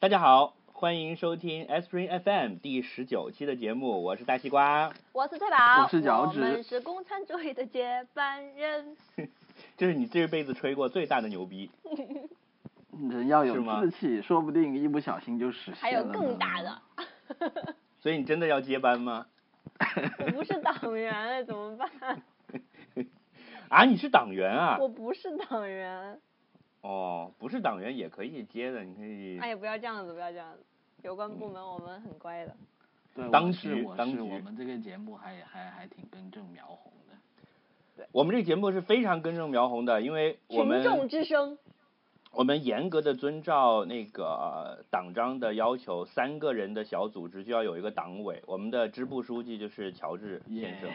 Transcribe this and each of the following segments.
大家好，欢迎收听 Spring FM 第十九期的节目，我是大西瓜。我是翠宝，我是脚趾我们是共产主义的接班人。这是你这辈子吹过最大的牛逼。人要有吗志气，说不定一不小心就实现了。还有更大的，所以你真的要接班吗？我不是党员，怎么办？啊，你是党员啊？我不是党员。哦，不是党员也可以接的，你可以。哎呀，不要这样子，不要这样子。有关部门我们很乖的。对，当我是我是局当局我们这个节目还还还挺根正苗红的。我们这个节目是非常根正苗红的，因为我群众之声，我们严格的遵照那个党章的要求，三个人的小组织就要有一个党委。我们的支部书记就是乔治先生，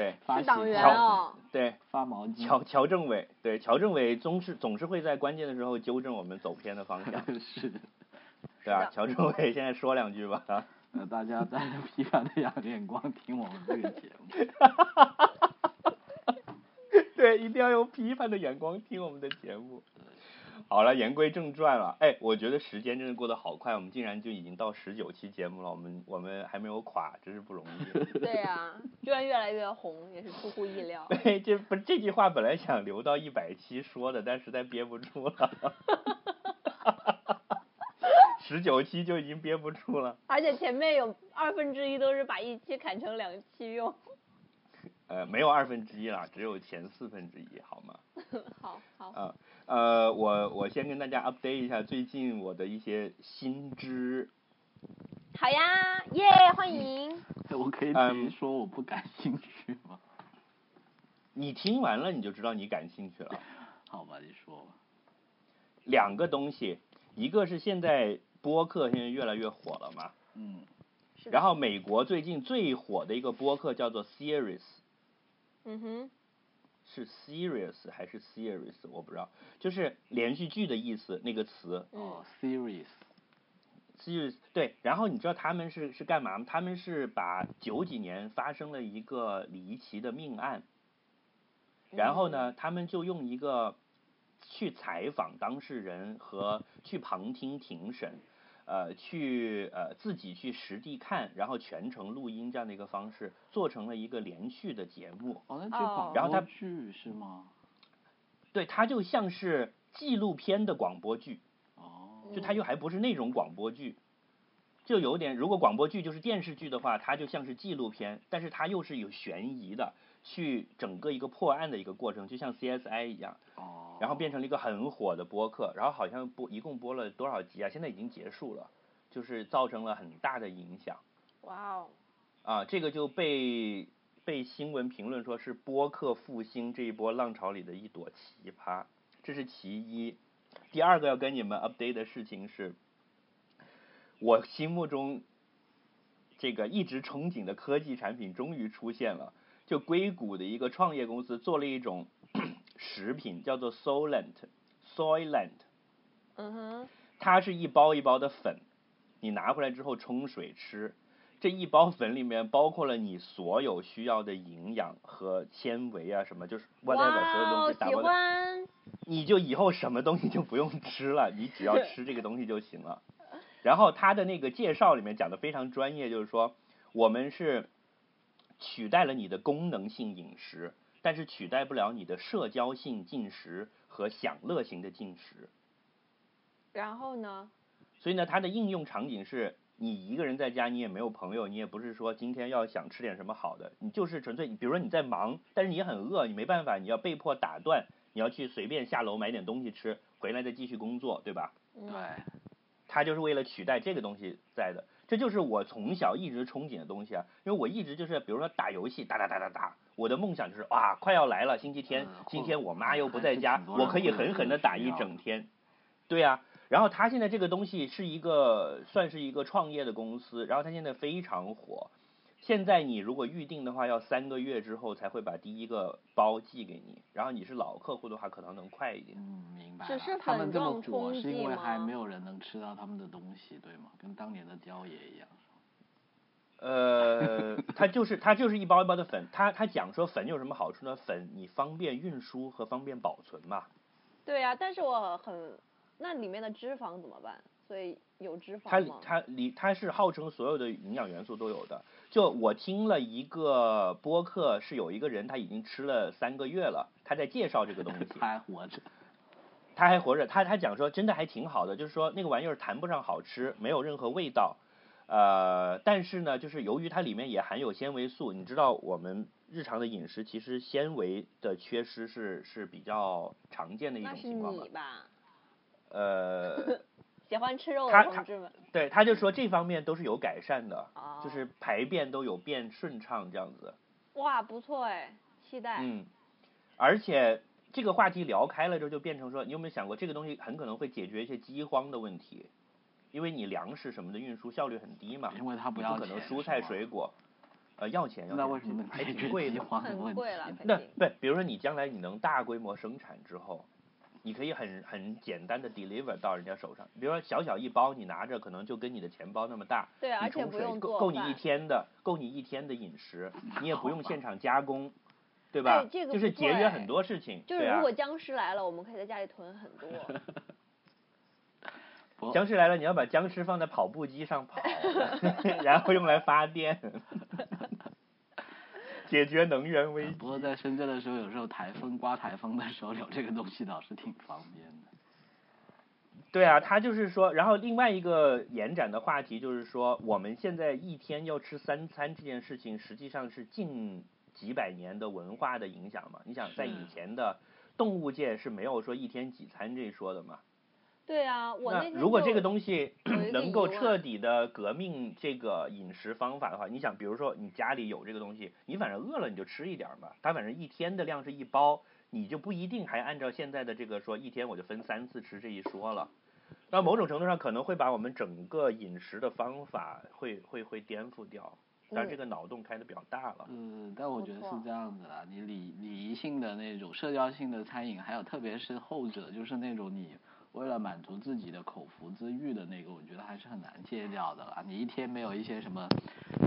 对发是党员哦。对，发毛巾。乔乔政委，对乔政委总是总是会在关键的时候纠正我们走偏的方向，是的，对啊？乔政委现在说两句吧。呃，大家带着批判的眼眼光听我们这个节目。对，一定要用批判的眼光听我们的节目。好了，言归正传了。哎，我觉得时间真的过得好快，我们竟然就已经到十九期节目了，我们我们还没有垮，真是不容易。对啊、居然越来越红，也是出乎意料。对，这不这句话本来想留到一百期说的，但实在憋不住了。十九期就已经憋不住了。而且前面有二分之一都是把一期砍成两期用。呃，没有二分之一啦，只有前四分之一，好吗？好好。啊，呃，我我先跟大家 update 一下最近我的一些新知。好呀，耶，欢迎。哎 我可以嗯直说我不感兴趣吗？你听完了你就知道你感兴趣了。好吧，你说吧。两个东西，一个是现在播客现在越来越火了嘛，嗯，然后美国最近最火的一个播客叫做 Series，嗯哼，是 Serious 还是 serious，我不知道，就是连续剧的意思那个词哦，serious，。serious 对，然后你知道他们是是干嘛吗？他们是把九几年发生了一个离奇的命案，然后呢，他们就用一个去采访当事人和去旁听庭审，呃，去呃自己去实地看，然后全程录音这样的一个方式，做成了一个连续的节目。哦，那这哦广然后它播剧是吗？对，它就像是纪录片的广播剧，哦，就它又还不是那种广播剧，就有点如果广播剧就是电视剧的话，它就像是纪录片，但是它又是有悬疑的，去整个一个破案的一个过程，就像 CSI 一样。哦，然后变成了一个很火的播客，然后好像播一共播了多少集啊？现在已经结束了，就是造成了很大的影响哇哦，啊，这个就被被新闻评论说是播客复兴这一波浪潮里的一朵奇葩，这是其一。第二个要跟你们 update 的事情是，我心目中这个一直憧憬的科技产品终于出现了，就硅谷的一个创业公司做了一种食品，叫做 Soylent，Soylent，嗯哼，它是一包一包的粉，你拿回来之后冲水吃。这一包粉里面包括了你所有需要的营养和纤维啊，什么就是 whatever 所有哇哦，喜东西打包的，欢。你就以后什么东西就不用吃了，你只要吃这个东西就行了。然后它的那个介绍里面讲的非常专业，就是说我们是取代了你的功能性饮食，但是取代不了你的社交性进食和享乐型的进食。然后呢？所以呢，它的应用场景是你一个人在家，你也没有朋友，你也不是说今天要想吃点什么好的，你就是纯粹，比如说你在忙，但是你很饿，你没办法，你要被迫打断，你要去随便下楼买点东西吃，回来再继续工作，对吧？嗯对，它就是为了取代这个东西在的，这就是我从小一直憧憬的东西啊，因为我一直就是比如说打游戏，打打打打打，我的梦想就是哇，快要来了，星期天嗯，今天我妈又不在家我可以狠狠的打一整天，对呀、然后他现在这个东西是一个算是一个创业的公司，然后他现在非常火。现在你如果预定的话，要三个月之后才会把第一个包寄给你，然后你是老客户的话，可能能快一点。嗯，明白只是了。他们这么火是因为还没有人能吃到他们的东西，对吗？跟当年的蕉爷一样。呃，它就是它就是一包一包的粉，它它讲说粉有什么好处呢？粉你方便运输和方便保存嘛。对呀、但是我很那里面的脂肪怎么办？所以有脂肪它？它里它是号称所有的营养元素都有的。就我听了一个播客，是有一个人他已经吃了三个月了，他在介绍这个东西。他还活着。他还活着，他他讲说真的还挺好的，就是说那个玩意儿谈不上好吃，没有任何味道，呃，但是呢，就是由于它里面也含有纤维素，你知道我们日常的饮食其实纤维的缺失是是比较常见的一种情况吧？呃，喜欢吃肉的同志们。对，他就说这方面都是有改善的，哦就是排便都有变顺畅这样子，哇，不错哎，期待。嗯，而且这个话题聊开了之后，就变成说，你有没有想过，这个东西很可能会解决一些饥荒的问题，因为你粮食什么的运输效率很低嘛，因为它不可能蔬菜水果，呃，要钱要钱，那为什么还挺贵的。很贵了。那对，比如说你将来你能大规模生产之后，你可以很很简单的 deliver 到人家手上，比如说小小一包，你拿着可能就跟你的钱包那么大，对，你而且不冲水用做够够你一天的，够你一天的饮食，你也不用现场加工，对吧？哎这个就是节约很多事情，就是如果。僵尸来了，我们可以在家里囤很多。僵尸来了，你要把僵尸放在跑步机上跑，然后用来发电，解决能源危机。不过在深圳的时候，有时候台风刮台风的时候，有这个东西倒是挺方便的。对啊，他就是说，然后另外一个延展的话题就是说，我们现在一天要吃三餐这件事情，实际上是近几百年的文化的影响嘛。你想，在以前的动物界是没有说一天几餐这一说的嘛。对啊，我那那如果这个东西 能够彻底的革命这个饮食方法的话，你想，比如说你家里有这个东西，你反正饿了你就吃一点儿嘛，它反正一天的量是一包，你就不一定还按照现在的这个说一天我就分三次吃这一说了。那某种程度上可能会把我们整个饮食的方法会会会颠覆掉，但是这嗯个脑洞开的比较大了。嗯，但我觉得是这样子啦，你礼礼仪性的那种社交性的餐饮，还有特别是后者，就是那种你为了满足自己的口腹之欲的那个，我觉得还是很难戒掉的啦。你一天没有一些什么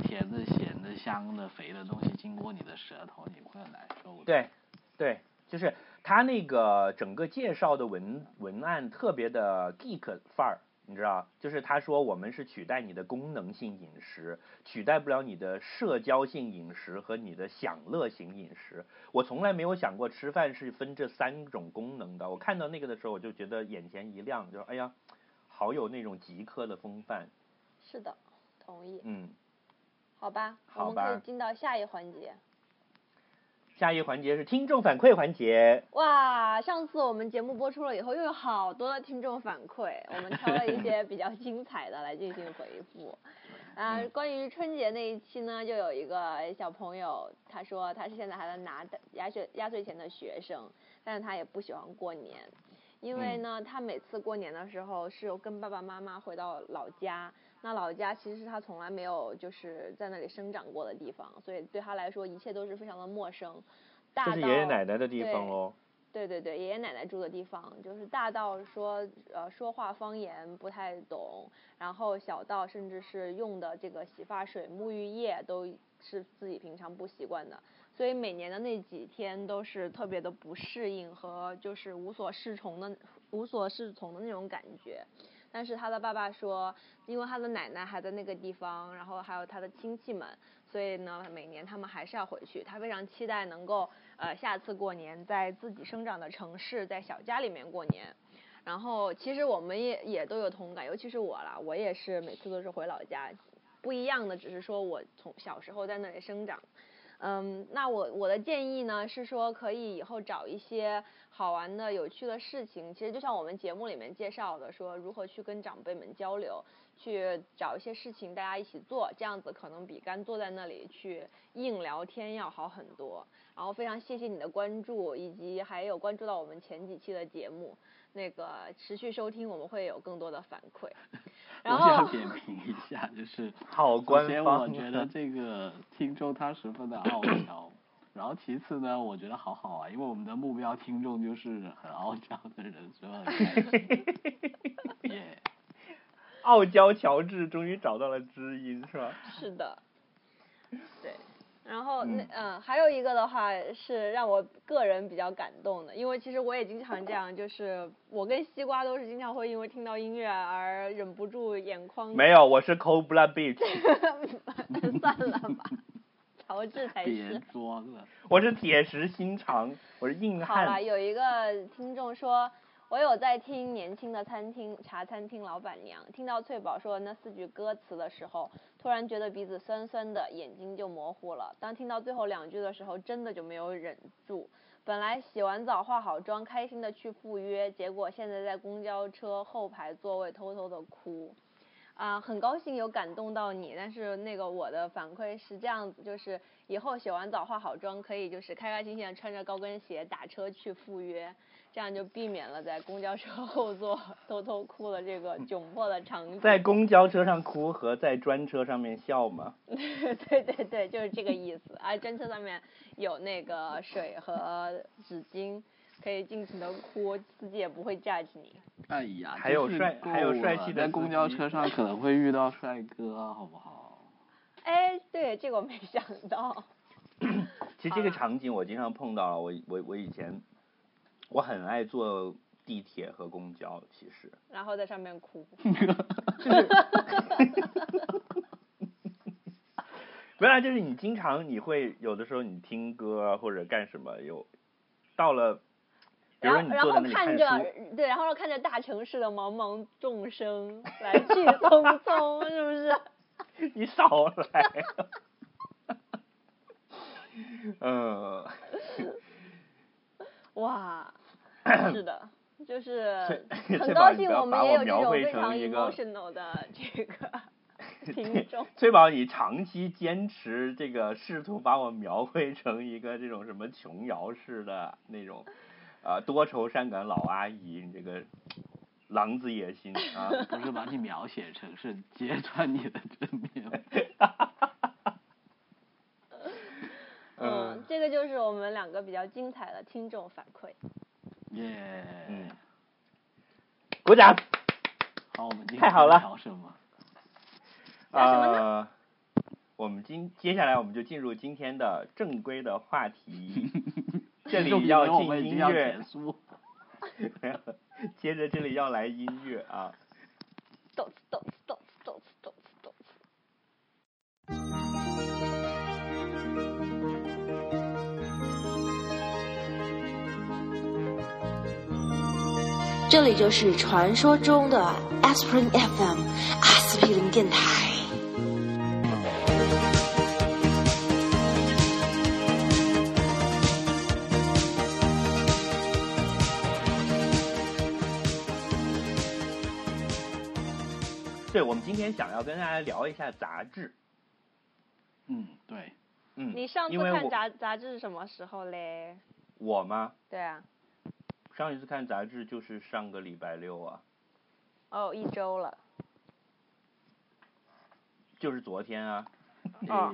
甜的、咸的、香的、肥的东西经过你的舌头，你会很难受。对，对，就是他那个整个介绍的文文案特别的 geek 范儿，你知道，就是他说我们是取代你的功能性饮食，取代不了你的社交性饮食和你的享乐型饮食。我从来没有想过吃饭是分这三种功能的。我看到那个的时候，我就觉得眼前一亮，就说哎呀，好有那种极客的风范。是的，同意。嗯，好吧，好我们可以进到下一环节。下一个环节是听众反馈环节。哇，上次我们节目播出了以后，又有好多的听众反馈，我们挑了一些比较精彩的来进行回复。啊，嗯关于春节那一期呢，就有一个小朋友，他说他是现在还在拿的压岁压岁钱的学生，但是他也不喜欢过年，因为嗯呢，他每次过年的时候是跟爸爸妈妈回到老家，那老家其实是他从来没有就是在那里生长过的地方，所以对他来说一切都是非常的陌生。大到这是爷爷奶奶的地方哦。对对对，爷爷奶奶住的地方，就是大到说呃说话方言不太懂，然后小到甚至是用的这个洗发水、沐浴液都是自己平常不习惯的，所以每年的那几天都是特别的不适应和就是无所适从的无所适从的那种感觉。但是他的爸爸说，因为他的奶奶还在那个地方，然后还有他的亲戚们，所以呢，每年他们还是要回去。他非常期待能够呃下次过年在自己生长的城市，在小家里面过年。然后其实我们也也都有同感，尤其是我啦，我也是每次都是回老家。不一样的只是说我从小时候在那里生长。嗯，那我我的建议呢是说，可以以后找一些好玩的、有趣的事情。其实就像我们节目里面介绍的，说如何去跟长辈们交流，去找一些事情大家一起做，这样子可能比干坐在那里去硬聊天要好很多。然后非常谢谢你的关注，以及还有关注到我们前几期的节目，那个持续收听，我们会有更多的反馈。然我想后点评一下，就是好官首先方我觉得这个听众他十分的傲娇，然后其次呢，我觉得好好啊，因为我们的目标听众就是很傲娇的人，所以很开心。耶、傲娇乔治终于找到了知音，是吧？是的，对，然后那嗯嗯，还有一个的话是让我个人比较感动的，因为其实我也经常这样，就是我跟西瓜都是经常会因为听到音乐而忍不住眼眶。没有，我是 Cold Blood Beach，算了吧，乔治才别是。装了，我是铁石心肠，我是硬好了，汉。有一个听众说，我有在听年轻的餐厅茶餐厅老板娘，听到翠宝说的那四句歌词的时候，突然觉得鼻子酸酸的，眼睛就模糊了。当听到最后两句的时候，真的就没有忍住。本来洗完澡化好妆，开心的去赴约，结果现在在公交车后排座位偷偷的哭。啊、很高兴有感动到你，但是那个我的反馈是这样子，就是以后洗完澡化好妆，可以就是开开心心的穿着高跟鞋打车去赴约，这样就避免了在公交车后座偷偷哭的这个窘迫的场景。在公交车上哭和在专车上面笑吗？对对对，就是这个意思。而专车上面有那个水和纸巾，可以尽情的哭，司机也不会 judge 你。哎呀，还有帅还有帅气的司在公交车上 可能会遇到帅哥，好不好？哎，对，这个我没想到。其实这个场景我经常碰到了，我我我以前我很爱坐地铁和公交，其实然后在上面哭。原来就是你经常你会有的时候你听歌啊或者干什么有到了，然后然后看着书，对，然后看着大城市的茫茫众生来去 匆匆，是不是？你少来。嗯，哇，是的，就是翠很高兴我们也有这种非常 emotional 的这个听众。崔宝，你长期坚持这个，试图把我描绘成一个这种什么琼瑶式的那种，呃，多愁善感老阿姨，你这个狼子野心啊！不是把你描写成是揭穿你的真面目。嗯，这个就是我们两个比较精彩的听众反馈。耶、嗯鼓掌。好，我们今天太好了聊什么？聊什么呃，我们今接下来我们就进入今天的正规的话题，这里要进音乐结，束。接着这里要来音乐啊。这里就是传说中的 Aspirin FM 阿司匹林电台。我们今天想要跟大家聊一下杂志。嗯，对，嗯，你上次看杂杂志是什么时候嘞？我吗？对啊，上一次看杂志就是上个礼拜六啊，哦，一周了。就是昨天啊。哦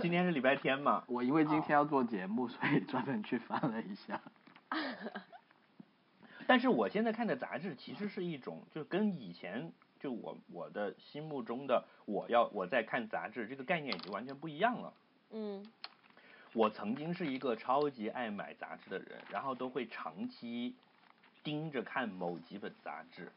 今天是礼拜天嘛，我因为今天要做节目，所以专门去翻了一下。但是我现在看的杂志其实是一种，就跟以前就我我的心目中的我要我在看杂志这个概念已经完全不一样了。嗯我曾经是一个超级爱买杂志的人，然后都会长期盯着看某几本杂志，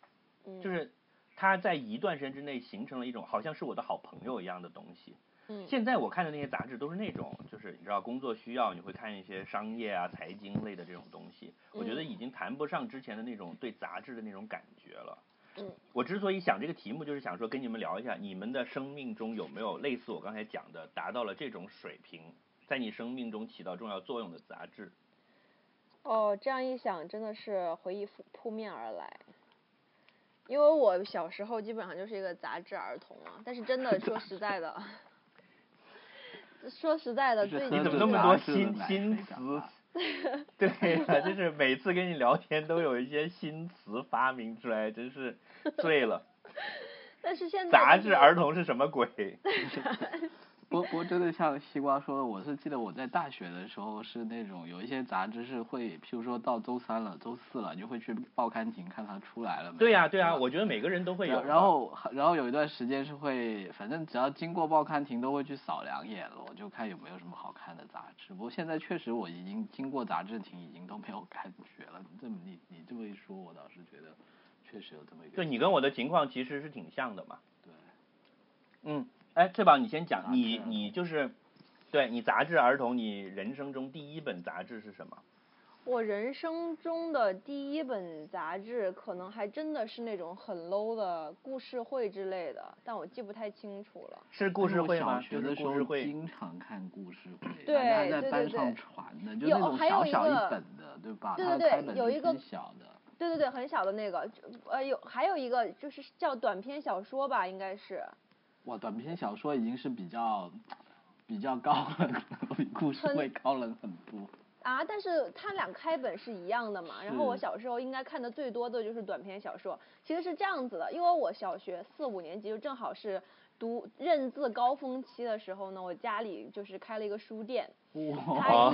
嗯，就是它在一段时间之内形成了一种好像是我的好朋友一样的东西。嗯现在我看的那些杂志都是那种，就是你知道工作需要，你会看一些商业啊、财经类的这种东西。我觉得嗯已经谈不上之前的那种对杂志的那种感觉了。嗯我之所以想这个题目，就是想说跟你们聊一下，你们的生命中有没有类似我刚才讲的，达到了这种水平，在你生命中起到重要作用的杂志？哦，这样一想，真的是回忆扑扑面而来。因为我小时候基本上就是一个杂志儿童啊，但是真的说实在的，说实在的，就是最近你怎么那么多新新词大？对呀、就是每次跟你聊天都有一些新词发明出来，真是醉了。但是现在杂就是志儿童是什么鬼？不不过真的像西瓜说的，我是记得我在大学的时候是那种有一些杂志是会，譬如说到周三了、周四了，你就会去报刊亭看它出来了没。对呀、对呀、吧我觉得每个人都会有。然后然后有一段时间是会，反正只要经过报刊亭都会去扫两眼了，我就看有没有什么好看的杂志。不过现在确实我已经经过杂志亭，已经都没有感觉了。你这么你你这么一说，我倒是觉得确实有这么一个。对你跟我的情况其实是挺像的嘛。对。嗯，哎，翠宝，你先讲，你你就是，对你杂志儿童，你人生中第一本杂志是什么？我人生中的第一本杂志，可能还真的是那种很 low 的故事会之类的，但我记不太清楚了。是故事会吗？小学就是的时候故事会。经常看故事会，对在班上对传的，就有那种还有一小小一个本的，对吧？对它对对有一个开本是很小的。对对对，很小的那个，呃，有还有一个就是叫短篇小说吧，应该是。哇，短篇小说已经是比较比较高冷了，比故事会高冷很多。啊，但是它俩开本是一样的嘛。然后我小时候应该看的最多的就是短篇小说。其实是这样子的，因为我小学四五年级就正好是读认字高峰期的时候呢，我家里就是开了一个书店，它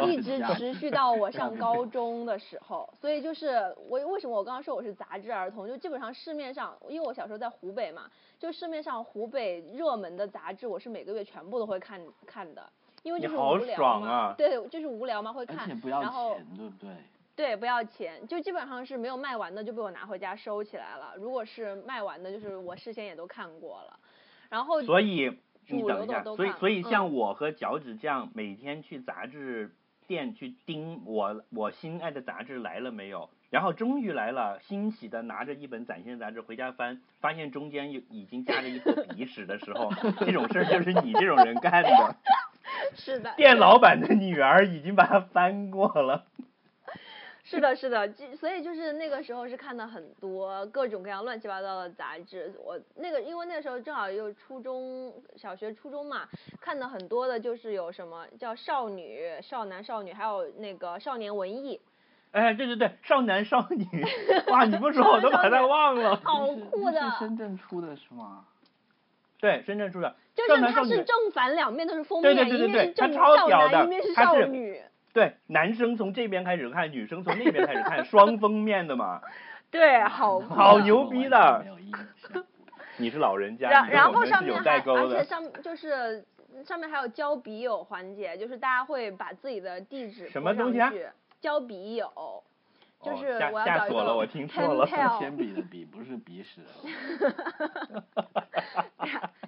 一直一直持续到我上高中的时候。所以就是我为什么我刚刚说我是杂志儿童，就基本上市面上，因为我小时候在湖北嘛，就市面上湖北热门的杂志，我是每个月全部都会看看的。因为就是你好无聊嘛，爽啊对，就是无聊嘛，会看，且不要然后，对不对？对，不要钱，就基本上是没有卖完的就被我拿回家收起来了。如果是卖完的，就是我事先也都看过了。然后所以你等一下，所以所以嗯像我和脚趾酱每天去杂志店去盯我我心爱的杂志来了没有，然后终于来了，欣喜的拿着一本崭新的杂志回家翻，发现中间有已经夹着一坨鼻屎的时候，这种事儿就是你这种人干的。是的，店老板的女儿已经把它翻过了。是的，是的，就所以就是那个时候是看的很多各种各样乱七八糟的杂志。我那个因为那个时候正好又初中小学、初中嘛，看的很多的就是有什么叫少女、少男、少女，还有那个少年文艺，哎，对对对，少男少女，哇，你不说我都把它忘了。好酷的是深圳出的是吗？对，深圳出的。就是它是正反两面都是封面，对对对对一面是正少男，一面是少女。对，男生从这边开始看，女生从那边开始看，双封面的嘛。对，好好牛逼的。你是老人家，然然后上面还，有代沟而且。上就是上面还有交笔友环节，就是大家会把自己的地址什么东西啊交笔友，就哦是吓我要找一个吓死我了我听错了 pen pal 铅笔的笔不是鼻屎。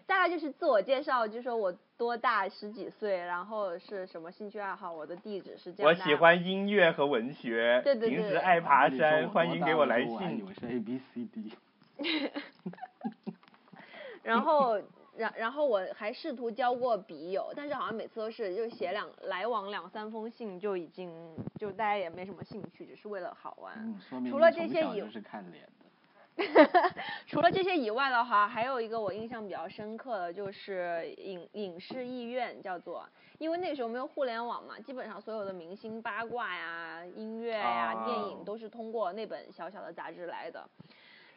大概就是自我介绍，就说我多大十几岁，然后是什么兴趣爱好，我的地址是这样。我喜。欢音乐和文学，对对对平时爱爬山，欢迎给我来信。为是 A B C D。然后，然然后我还试图交过笔友，但是好像每次都是就写两来往两三封信就已经就大家也没什么兴趣，只是为了好玩。嗯，除了这些以小就是看脸的。除了这些以外的话，还有一个我印象比较深刻的就是影影视艺院，叫做，因为那时候没有互联网嘛，基本上所有的明星八卦呀、音乐呀、啊电影都是通过那本小小的杂志来的。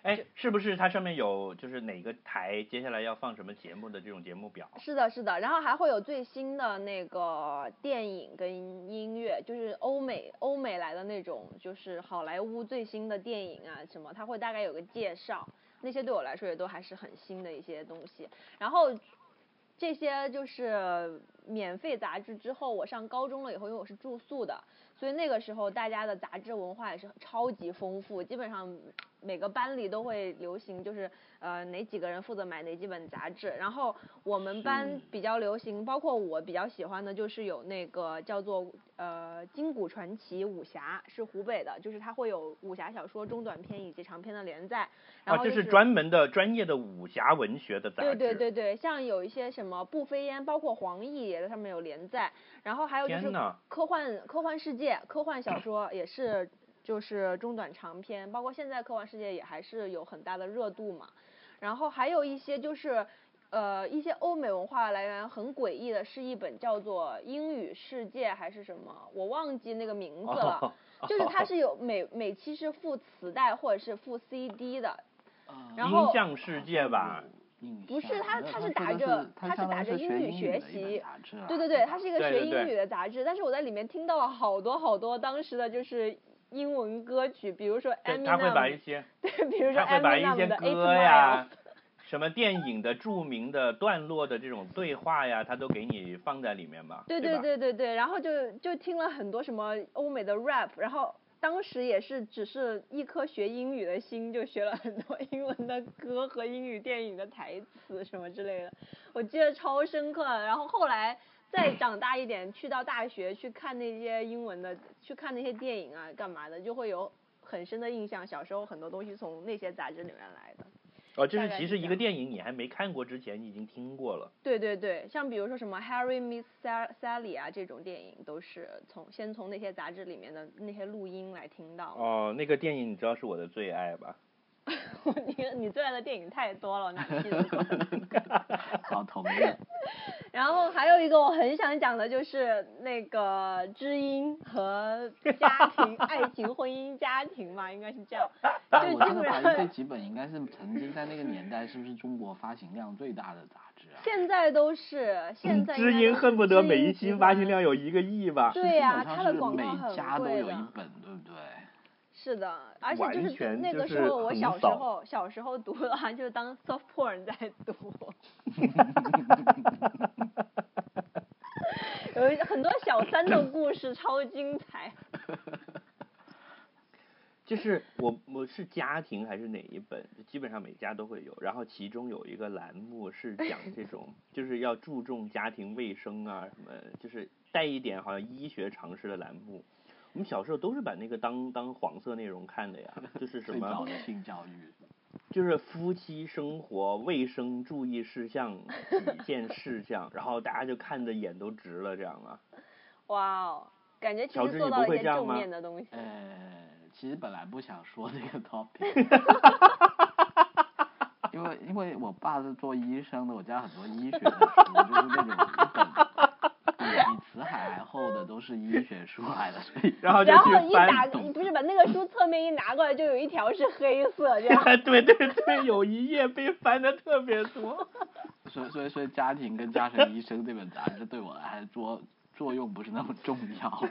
哎，是不是它上面有就是哪个台接下来要放什么节目的这种节目表？是的，是的，然后还会有最新的那个电影跟音乐，就是欧美欧美来的那种，就是好莱坞最新的电影啊什么，它会大概有个介绍，那些对我来说也都还是很新的一些东西。然后这些就是免费杂志之后，我上高中了以后，因为我是住宿的，所以那个时候大家的杂志文化也是超级丰富，基本上每个班里都会流行，就是呃哪几个人负责买哪几本杂志。然后我们班比较流行，包括我比较喜欢的，就是有那个叫做呃《金谷传奇》武侠，是湖北的，就是它会有武侠小说中短篇以及长篇的连载。然啊，后就是这专门的专业的武侠文学的杂志。对对对对，像有一些什么步飞烟，包括黄奕也在上面有连载，然后还有就是科幻科幻世界科幻小说也是就是中短长篇，包括现在科幻世界也还是有很大的热度嘛。然后还有一些就是呃一些欧美文化来源很诡异的，是一本叫做《英语世界》还是什么，我忘记那个名字了。哦就是它是有 每每期是附磁带或者是附 CD 的，嗯然后音像世界吧，印象。不是它它是打着它它是打着英语学习杂志啊对对对，它是一个学英语的杂志，但是我在里面听到了好多好多当时的就是英文歌曲，比如说对，他会把一 Eminem，些 对，比如说他会把一些 Eminem 的 Eight 歌呀 什么电影的著名的段落的这种对话呀，他都给你放在里面嘛，对对对对对，然后就就听了很多什么欧美的 rap，然后当时也是只是一颗学英语的心，就学了很多英文的歌和英语电影的台词什么之类的，我记得超深刻。然后后来再长大一点，去到大学去看那些英文的，去看那些电影啊，干嘛的，就会有很深的印象。小时候很多东西从那些杂志里面来的。哦，就是其实一个电影你还没看过之前，你已经听过了。对对对，像比如说什么 Harry Meets Sa- Sally 啊这种电影，都是从先从那些杂志里面的那些录音来听到。哦，那个电影你知道是我的最爱吧？你你最爱的电影太多了，我哪记得住？好同意。然后还有一个我很想讲的就是那个知音和家庭、爱情、婚姻、家庭嘛，应该是这样。就基本我真的怀疑这几本应该是曾经在那个年代是不是中国发行量最大的杂志啊？现在都是现在应知音恨不得每一期发行量有一个亿吧？对呀、它的是每广告很家都有一本，对不对？是的，而且就是那个时候我小时候小时候读的话，就是当 soft porn 在读，有一很多小三的故事超精彩。就是我我是家庭还是哪一本，基本上每家都会有。然后其中有一个栏目是讲这种，就是要注重家庭卫生啊什么，就是带一点好像医学常识的栏目。我们小时候都是把那个当当黄色内容看的呀，就是什么，最早的性教育。就是夫妻生活卫生注意事项几件事项，然后大家就看的眼都直了，这样啊。哇哦，感觉其乔治你实做到了一件正不会这样吗面的东西。呃，其实本来不想说这个 topic，因为因为我爸是做医生的，我家很多医学的书，就是那种辞海还厚的都是医学书来的，所以 然后就然后一打，不是把那个书侧面一拿过来，就有一条是黑色这样。对对对，有一页被翻的特别多。所以所以所以家庭跟家庭医生这本杂志对我来说作用不是那么重要。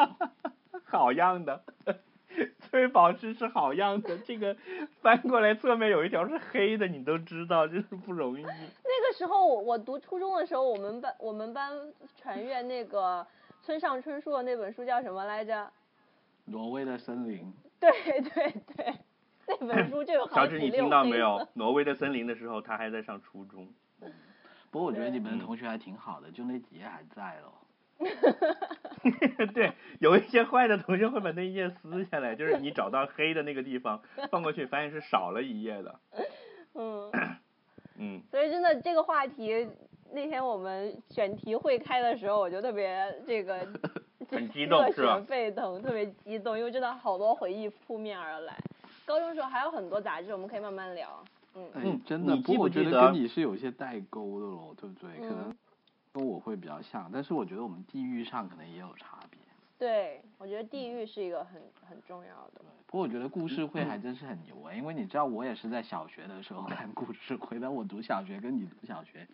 好样的，崔宝芝是好样的。这个翻过来侧面有一条是黑的，你都知道，就是不容易。那个时候我我读初中的时候，我们班我们班传阅那个村上春树的那本书叫什么来着？挪威的森林，对对对，那本书就有好乔治，你听到没有？？挪威的森林的时候，他还在上初中。不过我觉得你们同学还挺好的，就那几页还在咯。对，有一些坏的同学会把那一页撕下来，就是你找到黑的那个地方 放过去，发现是少了一页的。嗯，嗯，所以真的这个话题，那天我们选题会开的时候，我就特别这个 很激动热是吧血沸腾，特别激动，因为真的好多回忆扑面而来。高中时候还有很多杂志，我们可以慢慢聊。嗯，哎嗯，真的，你记不过我觉得不记得跟你是有些代沟的咯，对不对？可能嗯跟我会比较像，但是我觉得我们地域上可能也有差别。对，我觉得地域是一个很很重要的。不过我觉得故事会还真是很牛哎，因为你知道我也是在小学的时候看故事会，但我读小学跟你读小学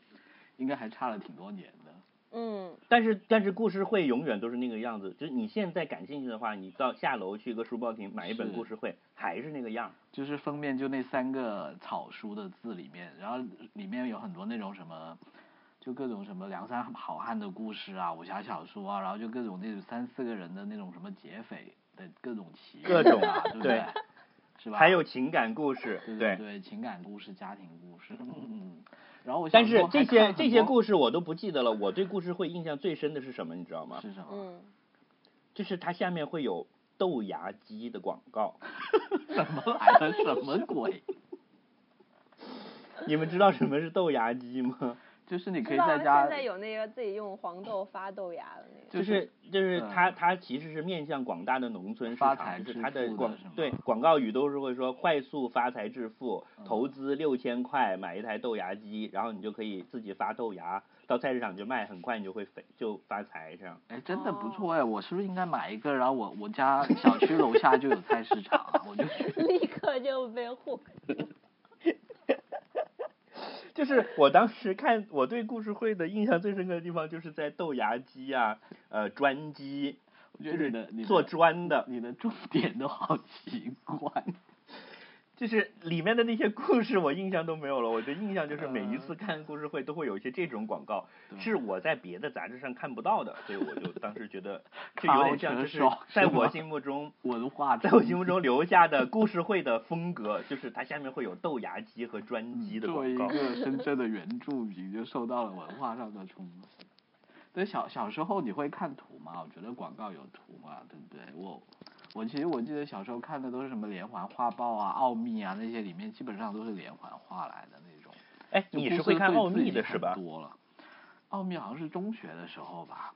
应该还差了挺多年的。嗯，但是但是故事会永远都是那个样子，就是你现在感兴趣的话，你到下楼去一个书报亭买一本故事会，还是那个样。就是封面就那三个草书的字里面，然后里面有很多那种什么，就各种什么梁山好汉的故事啊，武侠小说啊，然后就各种那种三四个人的那种什么劫匪的各种奇遇各种啊，对不对对？是吧？还有情感故事，对对。对，情感故事、家庭故事，嗯。然后我但是这些这些故事我都不记得了。我对故事会印象最深的是什么，你知道吗？是什么？嗯，就是它下面会有豆芽机的广告。怎么来的？什么鬼？你们知道什么是豆芽机吗？就是你可以在家现在有那个自己用黄豆发豆芽的那个。就就是是就是嗯它它其实是面向广大的农村市发场，就是财致它的广对广告语都是会说快速发财致富，嗯投资六千块买一台豆芽机，然后你就可以自己发豆芽，到菜市场就卖，很快你就会肥就发财这样。哎，真的不哦错哎！我是不是应该买一个？然后我我家小区楼下就有菜市场啊，我就去。立刻就被住。就是 我当时看，我对故事会的印象最深刻的地方，就是在豆芽机啊，呃，砖机，我觉得你的你的做砖的，你的重点都好奇怪。就是里面的那些故事，我印象都没有了。我的印象就是每一次看故事会都会有一些这种广告，是我在别的杂志上看不到的，所以我就当时觉得 就有点像，就是在我心目中文化，在我心目中留下的故事会的风格，就是它下面会有豆芽机和专机的广告。作为一个 深圳的原住民，就受到了文化上的冲击。对，小小时候你会看图吗？我觉得广告有图嘛，对不对？我。我其实我记得小时候看的都是什么连环画报啊、奥秘啊那些，里面基本上都是连环画来的那种。哎，你是会看奥秘的是吧？多了，奥秘好像是中学的时候吧。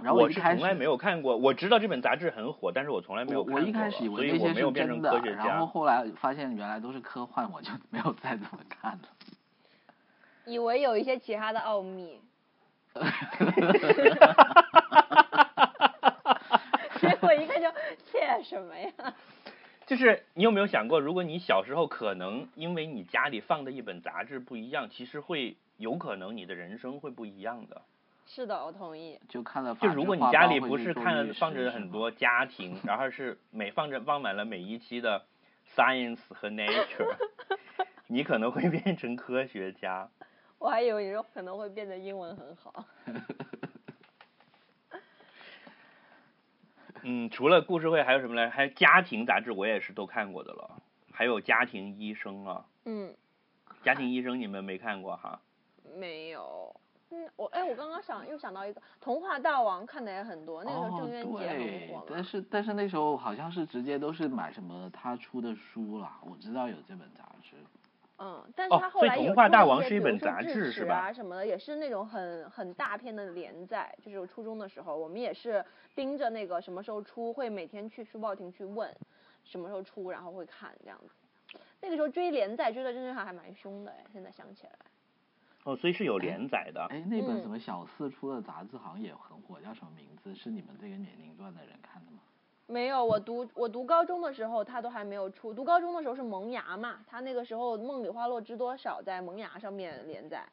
然后我是从来没有看过，我知道这本杂志很火，但是我从来没有看过。我一开始以为那些是真的，然后后来发现原来都是科幻，我就 没有再怎么看了。以为有一些其他的奥秘。我一看就切什么呀？就是你有没有想过，如果你小时候可能因为你家里放的一本杂志不一样，其实会有可能你的人生会不一样的。是的，我同意。就看了，就如果你家里不是看放着很多家庭，然后是每放着放满了每一期的 Science 和 Nature，你可能会变成科学家。我还以为你说可能会变得英文很好。嗯，除了故事会还有什么呢？还有家庭杂志，我也是都看过的了。还有家庭医生啊。嗯。家庭医生你们没看过哈？没有。嗯，我哎，我刚刚想又想到一个《童话大王》，看的也很多。那个时候郑渊洁很火但是但是那时候好像是直接都是买什么他出的书了。我知道有这本杂志。嗯，但是他后来有童话大王是一本杂志是吧？什么的也是那种很很大篇的连载。就是初中的时候，我们也是盯着那个什么时候出，会每天去书报亭去问什么时候出，然后会看这样子。那个时候追连载追的真的还还蛮凶的哎，现在想起来。哦，所以是有连载的。哎，那本什么小四出的杂志好像也很火，叫什么名字？是你们这个年龄段的人看的吗？没有，我读我读高中的时候，他都还没有出。读高中的时候是萌芽嘛，他那个时候《梦里花落知多少》在萌芽上面连载，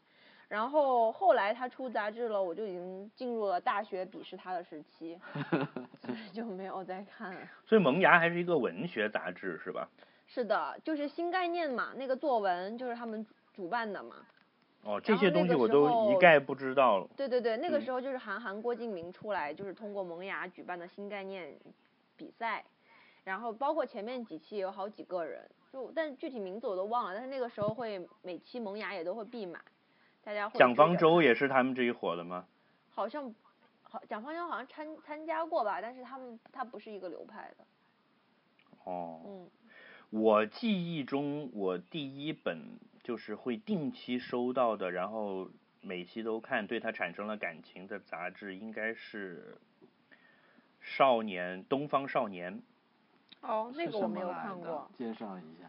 然后后来他出杂志了，我就已经进入了大学鄙视他的时期，所以就没有再看。所以萌芽还是一个文学杂志是吧？是的，就是新概念嘛，那个作文就是他们主办的嘛。哦，这些东西我都一概不知道了。对对对，那个时候就是韩寒、郭敬明出来，就是通过萌芽举办的新概念。比赛，然后包括前面几期有好几个人，就但具体名字我都忘了，但是那个时候会每期萌芽也都会必买，大家会。蒋方舟也是他们这一伙的吗？好像，好蒋方舟好像参参加过吧，但是他们他不是一个流派的。哦。嗯。我记忆中，我第一本就是会定期收到的，然后每期都看，对他产生了感情的杂志，应该是。少年，东方少年。哦，那个我没有看过。介绍一下。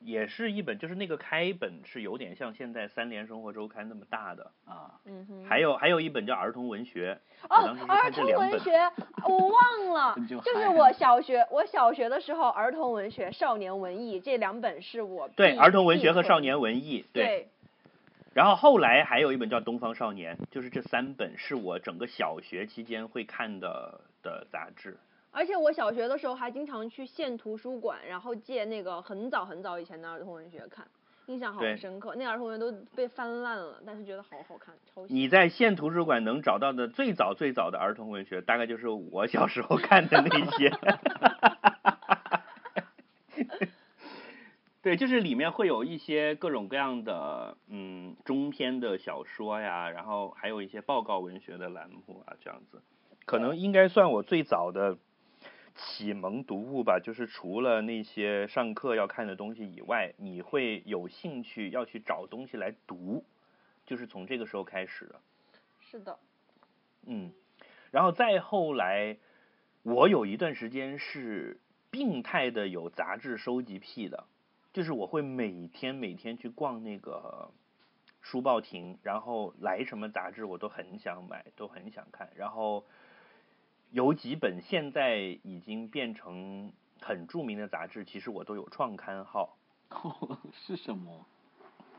也是一本，就是那个开本是有点像现在《三联生活周刊》那么大的。啊。嗯哼。还有还有一本叫《儿童文学》。哦，儿童文学，我忘了，就是我小学我小学的时候，《儿童文学》《少年文艺》这两本是我。对，《儿童文学》和《少年文艺》对。然后后来还有一本叫《东方少年》，就是这三本是我整个小学期间会看的的杂志。而且我小学的时候还经常去县图书馆，然后借那个很早很早以前的儿童文学看，印象好深刻。那儿童文学都被翻烂了，但是觉得好好看，超。你在县图书馆能找到的最早最早的儿童文学，大概就是我小时候看的那些。对，就是里面会有一些各种各样的嗯中篇的小说呀，然后还有一些报告文学的栏目啊，这样子，可能应该算我最早的启蒙读物吧。就是除了那些上课要看的东西以外，你会有兴趣要去找东西来读，就是从这个时候开始的。是的。嗯，然后再后来，我有一段时间是病态的有杂志收集癖的。就是我会每天每天去逛那个书报亭，然后来什么杂志我都很想买，都很想看。然后有几本现在已经变成很著名的杂志，其实我都有创刊号。哦是什么？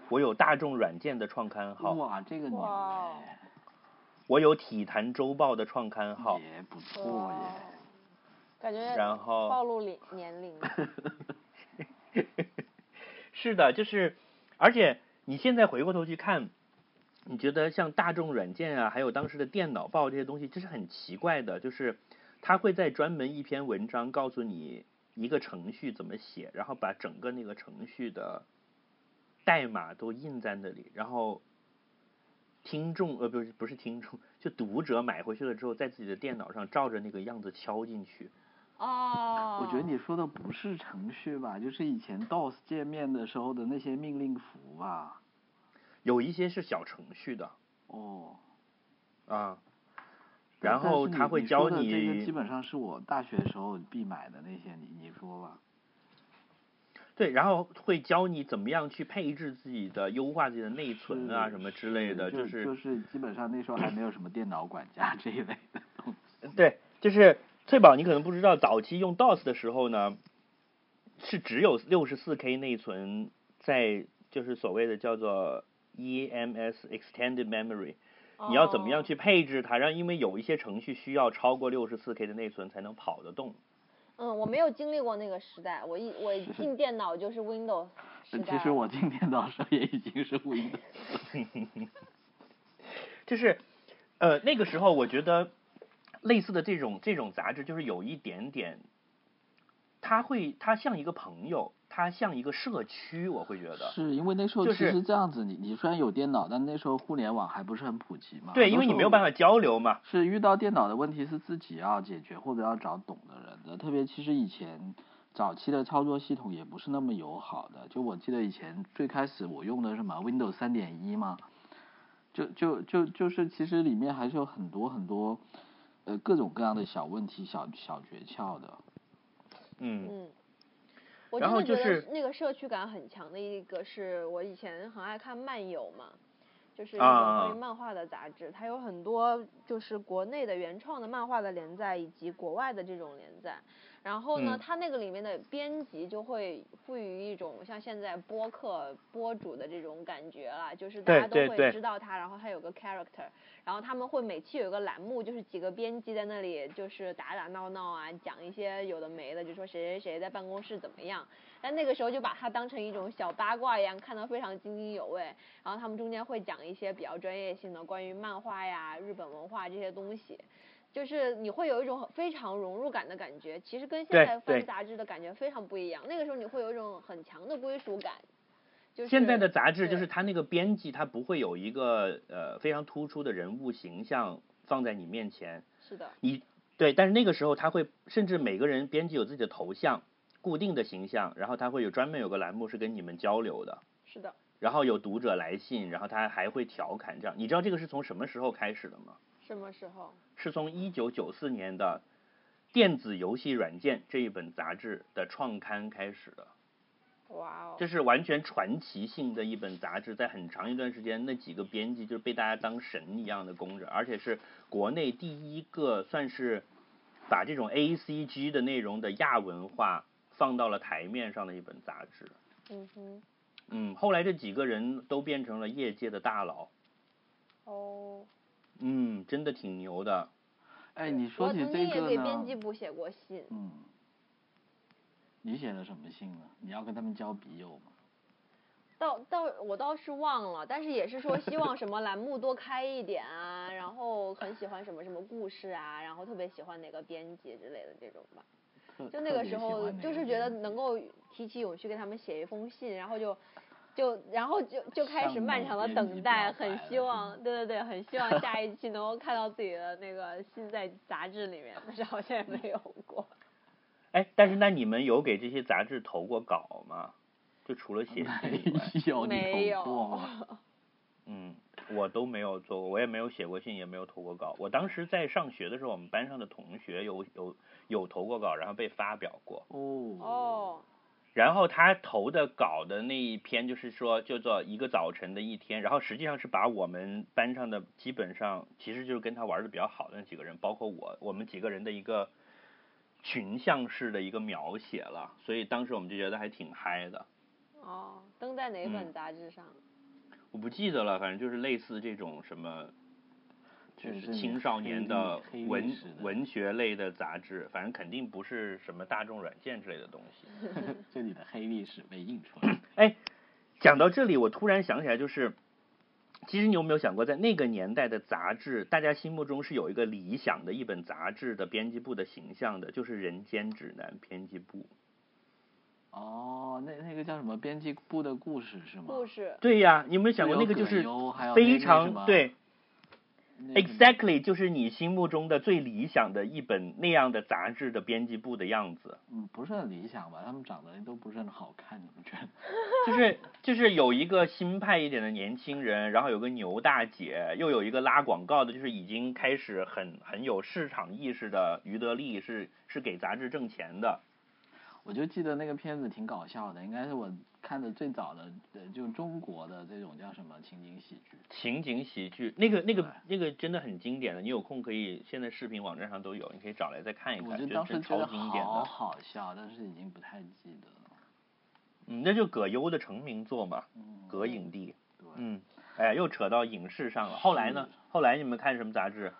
我有大众软件的创刊号，哇，这个牛哎，我有体坛周报的创刊号，也不错耶。感觉然后暴露年年龄。是的，就是，而且你现在回过头去看，你觉得像大众软件啊，还有当时的电脑报这些东西，这是很奇怪的，就是他会在专门一篇文章告诉你一个程序怎么写，然后把整个那个程序的代码都印在那里，然后听众呃不是不是听众，就读者买回去了之后，在自己的电脑上照着那个样子敲进去。哦。我觉得你说的不是程序吧，就是以前 DOS 界面的时候的那些命令符吧。有一些是小程序的哦。啊，然后他会教你这个你基本上是我大学时候必买的那些，你你说吧。对，然后会教你怎么样去配置自己的、优化自己的内存啊什么之类的，就就是就是基本上那时候还没有什么电脑管家这一类的东西。对，就是翠宝，你可能不知道，早期用 DOS 的时候呢，是只有六十四 K 内存在，就是所谓的叫做 EMS Extended Memory。你要怎么样哦去配置它？然后因为有一些程序需要超过六十四 K 的内存才能跑得动。嗯，我没有经历过那个时代，我一我进电脑就是 Windows 时代。其实我进电脑时候也已经是 Windows。就是，呃，那个时候我觉得类似的这种这种杂志，就是有一点点，他会他像一个朋友，它像一个社区，我会觉得。是因为那时候其就是实这样子，你你虽然有电脑，但那时候互联网还不是很普及嘛。对，因为你没有办法。交流嘛。是遇到电脑的问题是自己要解决或者要找懂的人的，特别其实以前早期的操作系统也不是那么友好的。就我记得以前最开始我用的什么 Windows 三点一嘛，就就就就是其实里面还是有很多很多呃各种各样的小问题、小小诀窍的。嗯嗯，我然真的觉后就是得那个社区感很强的一个是我以前很爱看漫游嘛，就是关于漫画的杂志，它有很多就是国内的原创的漫画的连载，以及国外的这种连载。然后呢，嗯它那个里面的编辑就会赋予一种像现在播客播主的这种感觉啦，就是大家都会知道他，然后他有个 character，然后他们会每期有一个栏目，就是几个编辑在那里就是打打闹闹啊，讲一些有的没的，就说谁谁谁在办公室怎么样。但那个时候就把它当成一种小八卦一样，看得非常津津有味。然后他们中间会讲一些比较专业性的关于漫画呀、日本文化这些东西。就是你会有一种非常融入感的感觉，其实跟现在翻杂志的感觉非常不一样。那个时候你会有一种很强的归属感。就是现在的杂志就是它那个编辑，他不会有一个呃非常突出的人物形象放在你面前，是的，你对，但是那个时候他会甚至每个人编辑有自己的头像，固定的形象，然后他会有专门有个栏目是跟你们交流的，是的。然后有读者来信，然后他还会调侃这样。你知道这个是从什么时候开始的吗？什么时候？是从一九九四年的《电子游戏软件》这一本杂志的创刊开始的。哇哦！这是完全传奇性的一本杂志，在很长一段时间，那几个编辑就是被大家当神一样的供着，而且是国内第一个算是把这种 A C G 的内容的亚文化放到了台面上的一本杂志。嗯哼。嗯，后来这几个人都变成了业界的大佬。哦。嗯，真的挺牛的。哎，你说我起曾经也给这个？编辑部写过信。嗯。你写的什么信呢？你要跟他们交笔友吗？倒倒我倒是忘了，但是也是说希望什么栏目多开一点啊，然后很喜欢什么什么故事啊，然后特别喜欢哪个编辑之类的这种吧。特就那个时候，就是觉得能够提起勇气给他们写一封信，然后就就然后就就开始漫长的等待，很希望，对对对，很希望下一期能够看到自己的那个信在杂志里面，但是好像也没有过。哎，但是那你们有给这些杂志投过稿吗？就除了写信以外，没有，没有？嗯，我都没有做过，我也没有写过信，也没有投过稿。我当时在上学的时候，我们班上的同学有有有投过稿，然后被发表过。哦。哦。然后他投的稿的那一篇，就是说叫做一个早晨的一天，然后实际上是把我们班上的基本上，其实就是跟他玩的比较好的那几个人，包括我，我们几个人的一个群像式的一个描写了，所以当时我们就觉得还挺嗨的。哦，登在哪嗯本杂志上？我不记得了，反正就是类似这种什么，就是青少年的文的文学类的杂志，反正肯定不是什么大众软件之类的东西。这里的黑历史被印出来。哎，讲到这里，我突然想起来，就是其实你有没有想过，在那个年代的杂志，大家心目中是有一个理想的一本杂志的编辑部的形象的，就是《人间指南》编辑部。哦，那那个叫什么编辑部的故事是吗？故事，对呀，你有没有想过那个就是非常对，exactly 就是你心目中的最理想的一本那样的杂志的编辑部的样子。嗯，不是很理想吧？他们长得都不是很好看，你不觉得？就是就是有一个新派一点的年轻人，然后有个牛大姐，又有一个拉广告的，就是已经开始很很有市场意识的于德利，是是给杂志挣钱的。我就记得那个片子挺搞笑的，应该是我看的最早的，呃，就中国的这种叫什么情景喜剧。情景喜剧，那个那个那个真的很经典的，你有空可以现在视频网站上都有，你可以找来再看一看，我就当时真觉得超经典好的。好笑，但是已经不太记得了。嗯，那就葛优的成名作嘛，嗯，葛影帝。对，嗯，哎，又扯到影视上了。后来呢？后来你们看什么杂志？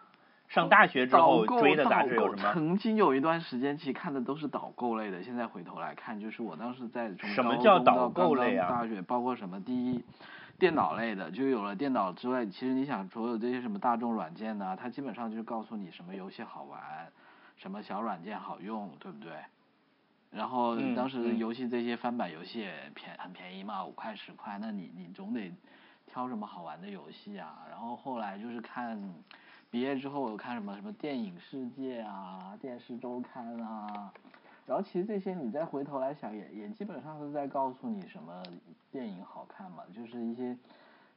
上大学之后追的杂志有什么？曾经有一段时间，其实看的都是导购类的。现在回头来看，就是我当时在什么叫导购类啊大学包括什么第一。电脑类的，就有了电脑之外，其实你想所有这些什么大众软件呐、它基本上就是告诉你什么游戏好玩，什么小软件好用，对不对？然后嗯当时嗯游戏这些翻版游戏也便很便宜嘛，五块十块，那你你总得挑什么好玩的游戏啊。然后后来就是看毕业之后，我看什么什么电影世界啊、电视周刊啊，然后其实这些你再回头来想，也也基本上是在告诉你什么电影好看嘛，就是一些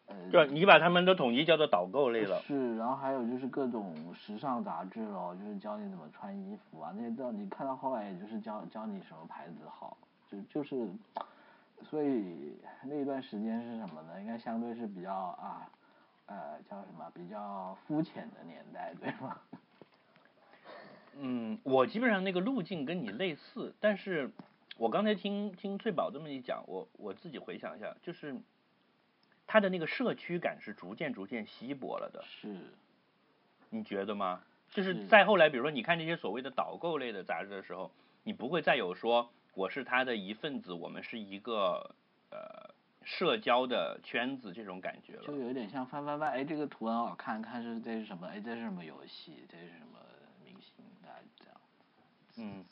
呃。就你把他们都统一叫做导购类了。是，然后还有就是各种时尚杂志咯，就是教你怎么穿衣服啊，那些到你看到后来也就是教教你什么牌子好，就就是，所以那一段时间是什么呢？应该相对是比较啊，呃，叫什么比较肤浅的年代，对吗？嗯，我基本上那个路径跟你类似，但是我刚才听听翠宝这么一讲，我我自己回想一下，就是他的那个社区感是逐渐逐渐稀薄了的，是，你觉得吗？就是是再后来，比如说你看这些所谓的导购类的杂志的时候，你不会再有说我是他的一份子，我们是一个呃社交的圈子这种感觉了。就有点像翻翻翻，哎，这个图很好看，看是这是什么？哎，这是什么游戏？这是什么明星？大家这样。嗯，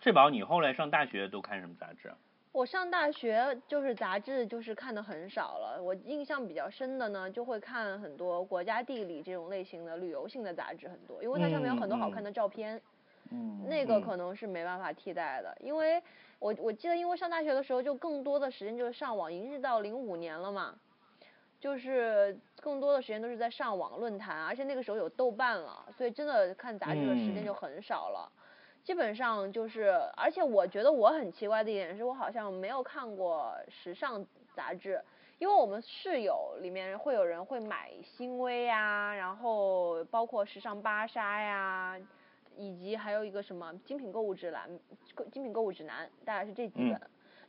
翠宝，你后来上大学都看什么杂志啊？我上大学就是杂志，就是看的很少了。我印象比较深的呢，就会看很多国家地理这种类型的旅游性的杂志很多，因为它上面有很多好看的照片。嗯，那个嗯。可能是没办法替代的，因为我我记得，因为上大学的时候就更多的时间就是上网，已经是到零五年了嘛，就是更多的时间都是在上网论坛，而且那个时候有豆瓣了，所以真的看杂志的时间嗯。就很少了。基本上就是，而且我觉得我很奇怪的一点是我好像没有看过时尚杂志，因为我们室友里面会有人会买新薇呀，然后包括时尚芭莎呀，以及还有一个什么精品购物指南，购精品购物指南，大概是这几嗯本，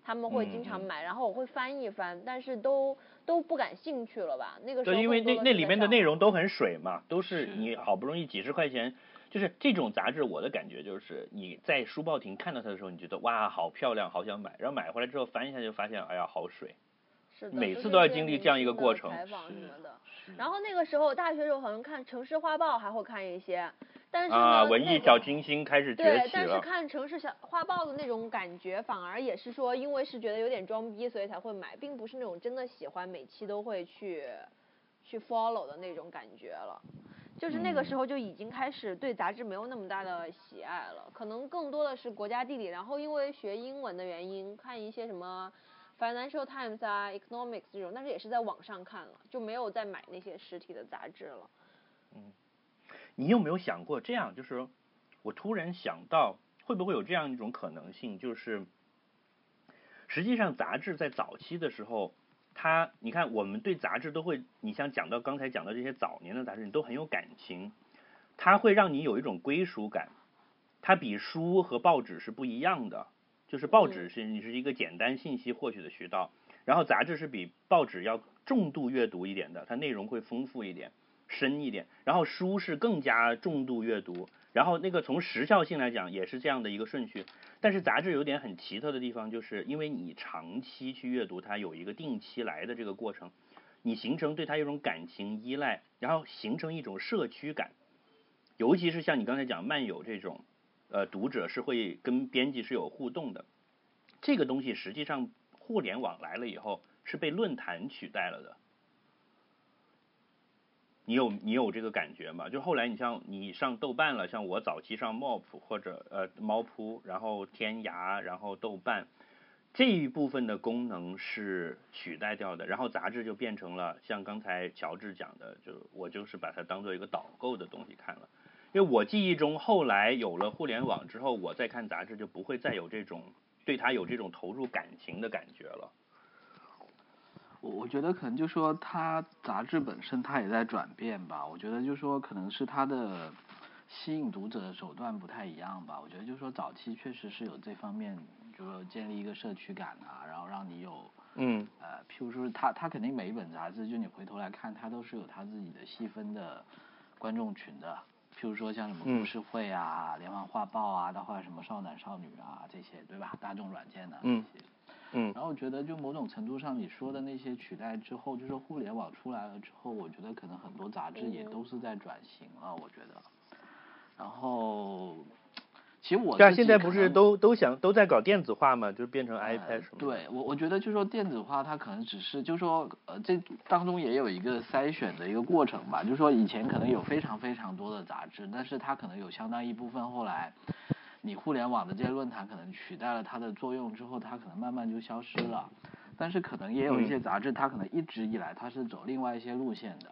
他们会经常买，然后我会翻一翻，但是都都不感兴趣了吧？那个时候对，因为那那里面的内容都很水嘛，都是是你好不容易几十块钱，就是这种杂志，我的感觉就是你在书报亭看到它的时候，你觉得哇好漂亮，好想买，然后买回来之后翻一下就发现，哎呀好水。是的，每次都要经历这样一个过程采访什么的。是然后那个时候大学时候好像看《城市画报》还会看一些，但是，啊，文艺小清新开始崛对，起了。但是看《城市小画报》的那种感觉，反而也是说，因为是觉得有点装逼，所以才会买，并不是那种真的喜欢，每期都会去去 follow 的那种感觉了。就是那个时嗯候就已经开始对杂志没有那么大的喜爱了，可能更多的是国家地理，然后因为学英文的原因，看一些什么 Financial Times 啊、Economics 这种，但是也是在网上看了，就没有再买那些实体的杂志了。嗯你有没有想过这样？就是我突然想到，会不会有这样一种可能性，就是实际上杂志在早期的时候，它你看我们对杂志都会，你像讲到刚才讲到这些早年的杂志，你都很有感情，它会让你有一种归属感，它比书和报纸是不一样的。就是报纸嗯是你是一个简单信息获取的渠道，然后杂志是比报纸要重度阅读一点的，它内容会丰富一点、深一点。然后书是更加重度阅读，然后那个从时效性来讲也是这样的一个顺序。但是杂志有点很奇特的地方，就是因为你长期去阅读它，有一个定期来的这个过程，你形成对它一种感情依赖，然后形成一种社区感。尤其是像你刚才讲漫友这种，呃，读者是会跟编辑是有互动的。这个东西实际上互联网来了以后是被论坛取代了的。你有你有这个感觉吗？就后来你像你上豆瓣了，像我早期上 Mop 或者呃猫扑，然后天涯，然后豆瓣这一部分的功能是取代掉的，然后杂志就变成了像刚才乔治讲的，就我就是把它当做一个导购的东西看了。因为我记忆中后来有了互联网之后，我再看杂志就不会再有这种对它有这种投入感情的感觉了。我我觉得可能就说它杂志本身它也在转变吧，我觉得就说可能是它的吸引读者的手段不太一样吧。我觉得就说早期确实是有这方面，就说建立一个社区感啊，然后让你有嗯呃，譬如说他他肯定每一本杂志，就你回头来看，它都是有它自己的细分的观众群的。譬如说像什么故事会啊、连环画报啊，到后来什么少男少女啊这些，对吧？大众软件的这嗯些。嗯然后我觉得，就某种程度上，你说的那些取代之后，就是互联网出来了之后，我觉得可能很多杂志也都是在转型了，我觉得。然后，其实我对啊，现在不是都都想都在搞电子化嘛，就是变成呃 iPad 什么的。对我，我觉得就说电子化，它可能只是就说呃，这当中也有一个筛选的一个过程吧。就说以前可能有非常非常多的杂志，但是它可能有相当一部分后来，你互联网的这些论坛可能取代了它的作用之后，它可能慢慢就消失了。但是可能也有一些杂志，它可能一直以来它是走另外一些路线的。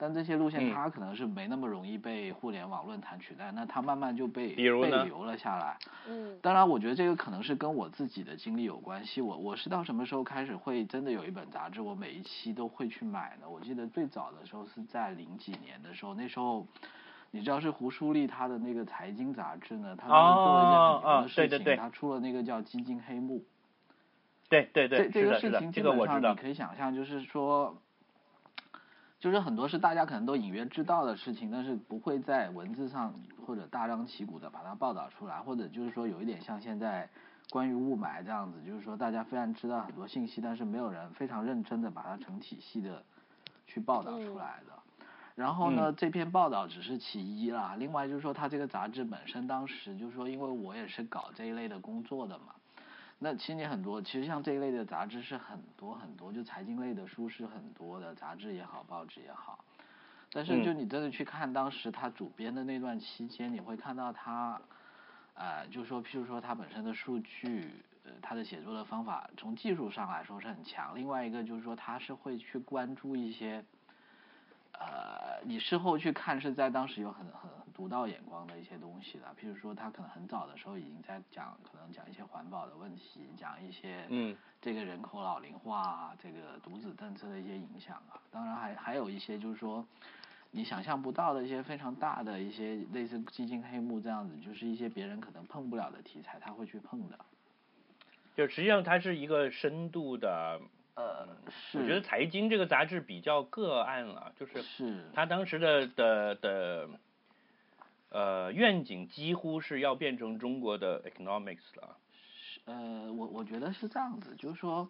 但这些路线嗯它可能是没那么容易被互联网论坛取代，那它慢慢就被比如被留了下来。嗯当然，我觉得这个可能是跟我自己的经历有关系。我我是到什么时候开始会真的有一本杂志，我每一期都会去买呢？我记得最早的时候是在零几年的时候，那时候你知道是胡舒立他的那个财经杂志呢，他做了一件很牛的事情，对对对他出了那个叫基金黑幕。对对对，这这个是的，是的，事情基本上你我知道。可以想象，就是说，就是很多是大家可能都隐约知道的事情，但是不会在文字上或者大张旗鼓的把它报道出来，或者就是说有一点像现在关于雾霾这样子，就是说大家虽然知道很多信息，但是没有人非常认真的把它成体系的去报道出来的。然后呢，这篇报道只是其一啦，另外就是说，它这个杂志本身当时就是说，因为我也是搞这一类的工作的嘛，那其实你很多，其实像这一类的杂志是很多很多，就财经类的书是很多的，杂志也好，报纸也好。但是就你真的去看当时他主编的那段期间，你会看到他，呃，就说譬如说他本身的数据，呃，他的写作的方法从技术上来说是很强。另外一个就是说他是会去关注一些，呃，你事后去看是在当时有很很独到眼光的一些东西了。譬如说他可能很早的时候已经在讲，可能讲一些环保的问题，讲一些嗯这个人口老龄化啊，这个独子政策的一些影响啊，当然还还有一些就是说你想象不到的一些非常大的一些类似基金黑幕这样子，就是一些别人可能碰不了的题材，他会去碰的。就实际上它是一个深度的，呃，是，我觉得财经这个杂志比较个案了，就是是他当时的的的呃愿景几乎是要变成中国的 economics 了。呃，我我觉得是这样子，就是说，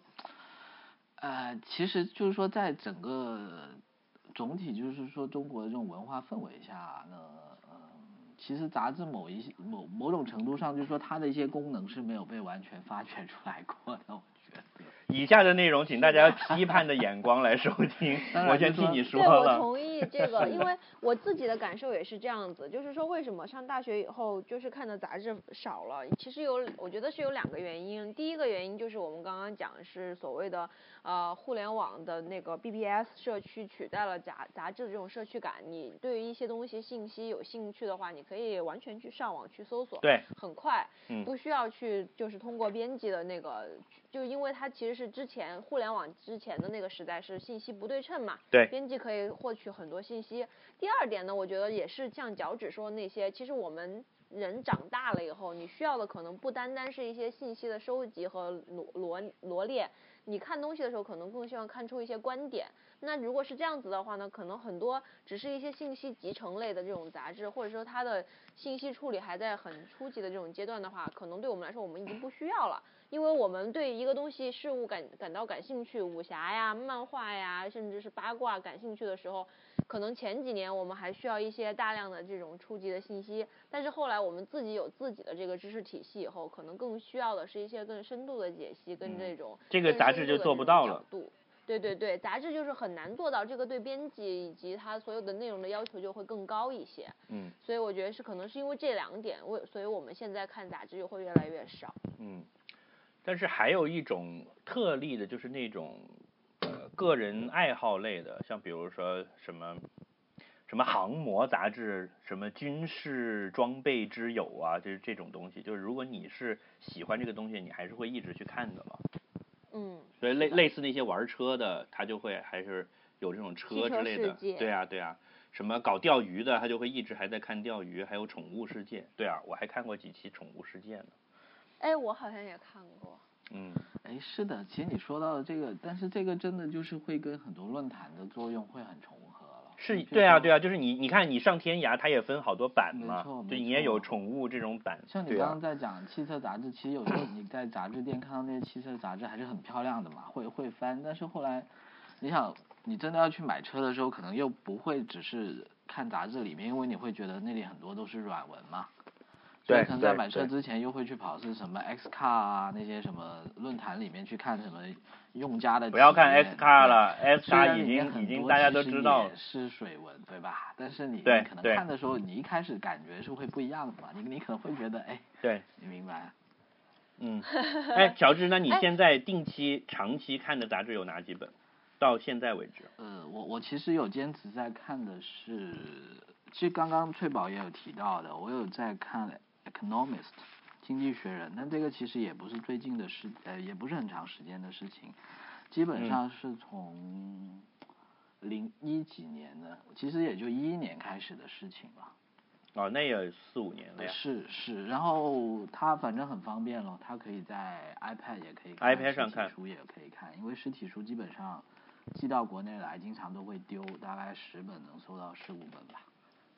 呃，其实就是说，在整个总体就是说中国的这种文化氛围下呢，嗯、其实杂志某一些某某种程度上，就是说它的一些功能是没有被完全发掘出来过的，我觉得。以下的内容，请大家用批判的眼光来收听 我先替你说对，我。同意 这个，因为我自己的感受也是这样子，就是说为什么上大学以后就是看的杂志少了，其实有我觉得是有两个原因，第一个原因就是我们刚刚讲是所谓的呃互联网的那个 BBS 社区取代了杂杂志的这种社区感，你对于一些东西信息有兴趣的话，你可以完全去上网去搜索，对，很快，嗯不需要去就是通过编辑的那个，就因为它其实是之前互联网之前的那个时代是信息不对称嘛，对编辑可以获取很多信息。第二点呢，我觉得也是像脚趾说的那些，其实我们人长大了以后，你需要的可能不单单是一些信息的收集和罗罗罗列，你看东西的时候，可能更希望看出一些观点。那如果是这样子的话呢，可能很多只是一些信息集成类的这种杂志，或者说它的信息处理还在很初级的这种阶段的话，可能对我们来说，我们已经不需要了。因为我们对一个东西事物感感到感兴趣，武侠呀、漫画呀，甚至是八卦感兴趣的时候，可能前几年我们还需要一些大量的这种初级的信息，但是后来我们自己有自己的这个知识体系以后，可能更需要的是一些更深度的解析跟这种这个杂志就做不到了。对对对，杂志就是很难做到这个对编辑以及它所有的内容的要求就会更高一些。嗯。所以我觉得是可能是因为这两点，我所以我们现在看杂志就会越来越少。嗯。但是还有一种特例的，就是那种呃个人爱好类的，像比如说什么什么航模杂志，什么军事装备之友啊，就是这种东西。就是如果你是喜欢这个东西，你还是会一直去看的嘛。嗯。所以类类似那些玩车的，他就会还是有这种车之类的。对啊对啊。什么搞钓鱼的，他就会一直还在看钓鱼，还有宠物世界。对啊，我还看过几期宠物世界呢。哎，我好像也看过。嗯，哎，是的，其实你说到的这个，但是这个真的就是会跟很多论坛的作用会很重合了。是，对啊，对啊，就是你，你看你上天涯，它也分好多版嘛，对，你也有宠物这种版。像你刚刚在讲汽车杂志，其实有时候你在杂志店看到那些汽车杂志还是很漂亮的嘛，会会翻。但是后来，你想，你真的要去买车的时候，可能又不会只是看杂志里面，因为你会觉得那里很多都是软文嘛。对，可能在买车之前又会去跑是什么 X Car 啊那些什么论坛里面去看什么用家的。不要看 X Car 了，X Car 已经已经大家都知道是水文对吧？但是你对可能看的时候，你一开始感觉是会不一样的嘛，你你可能会觉得哎，对，你明白？嗯，哎，乔治，那你现在定期、长期看的杂志有哪几本？到现在为止？呃，我我其实有坚持在看的是，其实刚刚翠宝也有提到的，我有在看。Economist，经济学人，但这个其实也不是最近的事，呃，也不是很长时间的事情，基本上是从零一几年的，其实也就一一年开始的事情了。哦，那也四五年了呀。是是，然后它反正很方便了，它可以在 iPad 也可以，iPad 上看，书也可以看，因为实体书基本上寄到国内来，经常都会丢，大概十本能收到十五本吧，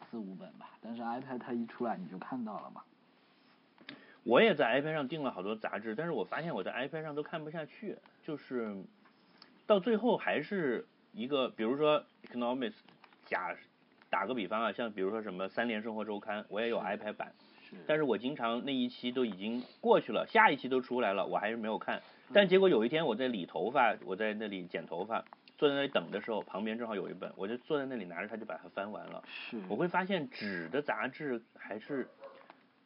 四五本吧，但是 iPad 它一出来你就看到了嘛。我也在 iPad 上订了好多杂志，但是我发现我在 iPad 上都看不下去，就是到最后还是一个，比如说 Economist，假打个比方啊，像比如说什么三联生活周刊，我也有 iPad 版，但是我经常那一期都已经过去了，下一期都出来了，我还是没有看。但结果有一天我在理头发，我在那里剪头发，坐在那里等的时候，旁边正好有一本，我就坐在那里拿着它就把它翻完了。是，我会发现纸的杂志还是。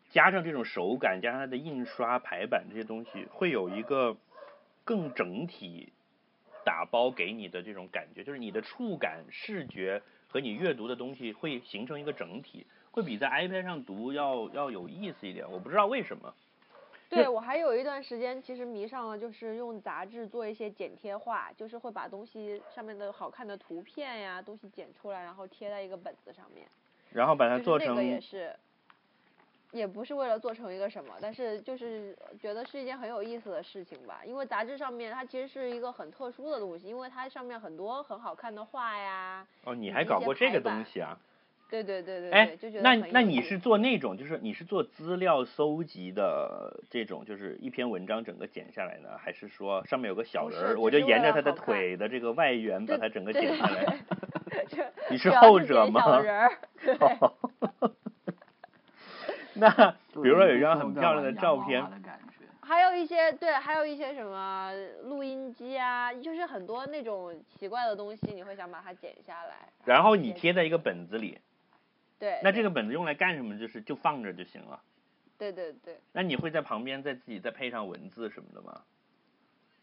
加上这种手感，加上它的印刷排版这些东西，会有一个更整体打包给你的这种感觉，就是你的触感、视觉和你阅读的东西会形成一个整体，会比在 iPad 上读要要有意思一点。我不知道为什么。对我还有一段时间其实迷上了，就是用杂志做一些剪贴画，就是会把东西上面的好看的图片呀东西剪出来，然后贴在一个本子上面。然后把它做成。这个也是。也不是为了做成一个什么，但是就是觉得是一件很有意思的事情吧。因为杂志上面它其实是一个很特殊的东西，因为它上面很多很好看的画呀。哦，你还搞过这个东西啊？对对对对。哎，那那你是做那种，就是你是做资料搜集的这种，就是一篇文章整个剪下来呢，还是说上面有个小人儿，我就沿着他的腿的这个外缘把它整个剪下来？你是后者吗？小人儿。那比如说有一张很漂亮的照片，还有一些对，还有一些什么录音机啊，就是很多那种奇怪的东西，你会想把它剪下来，然后你贴在一个本子里。对。那这个本子用来干什么？就是就放着就行了。对对对。那你会在旁边再自己再配上文字什么的吗？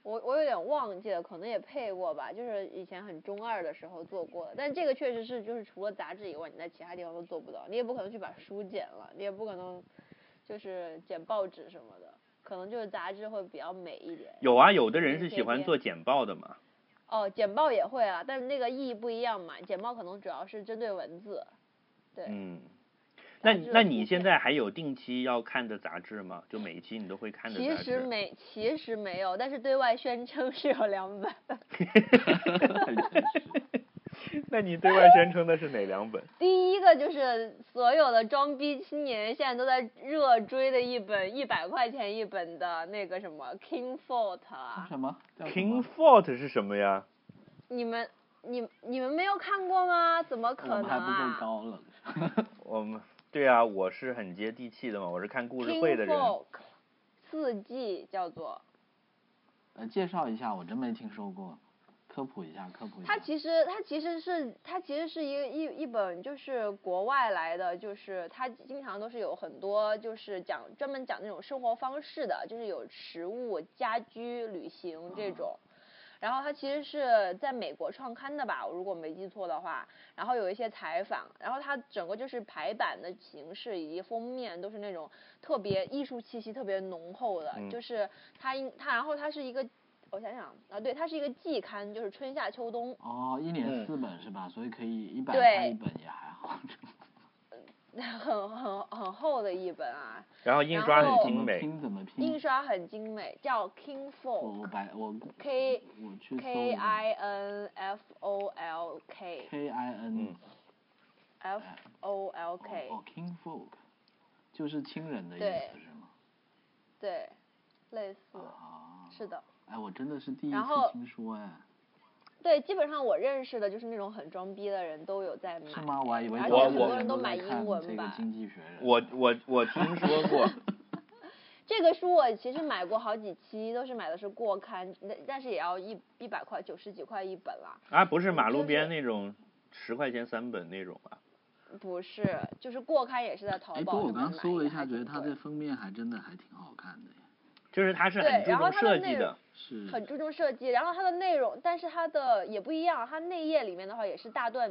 我我有点忘记了，可能也配过吧，就是以前很中二的时候做过的。但这个确实是，就是除了杂志以外，你在其他地方都做不到。你也不可能去把书剪了，你也不可能就是剪报纸什么的，可能就是杂志会比较美一点。有啊，有的人是喜欢做剪报的嘛。哦，剪报也会啊，但是那个意义不一样嘛。剪报可能主要是针对文字，对。嗯。那那你现在还有定期要看的杂志吗？就每一期你都会看的其杂志？其实没，其实没有，但是对外宣称是有两本。那你对外宣称的是哪两本？第一个就是所有的装逼青年现在都在热追的一本一百块钱一本的那个什么 King Fort 啊，什么 King 么 Fort 是什么呀？你们你你们没有看过吗？怎么可能们还不够啊高冷。我们对啊，我是很接地气的嘛，我是看故事会的人。Folk 四季叫做，呃，介绍一下，我真没听说过，科普一下，科普一下。它其实它其实是它其实是一一一本就是国外来的，就是它经常都是有很多就是讲专门讲那种生活方式的，就是有食物、家居、旅行这种。然后它其实是在美国创刊的吧，我如果没记错的话。然后有一些采访，然后它整个就是排版的形式以及封面都是那种特别艺术气息特别浓厚的，嗯就是它应它然后它是一个，我想想啊，对，它是一个季刊，就是春夏秋冬。哦，一年嗯四本是吧？所以可以一百对块一本也还好。很很很厚的一本啊，然后印刷很精美，拼怎么拼？印刷很精美，叫 King 我 Folk 我白我 K K I N F O L K K I N 嗯 F O L K 哦 King Folk，就是亲人的意思是吗？对，类似啊，是的。哎，我真的是第一次听说哎，对，基本上我认识的就是那种很装逼的人都有在买，是吗？我还以为而且很多人人都买英文版这个经济学人。我我我听说过，这个书我其实买过好几期，都是买的是过刊，但但是也要一一百块，九十几块一本啦。啊，不是马路边那种十块钱三本那种吧。不是，就是过刊也是在淘哎，不宝过我刚搜了一下，觉得它这封面还真的还挺好看的耶，就是它是很注重设计的，是很注重设计，然后它的内容，但是它的也不一样，它内页里面的话也是大段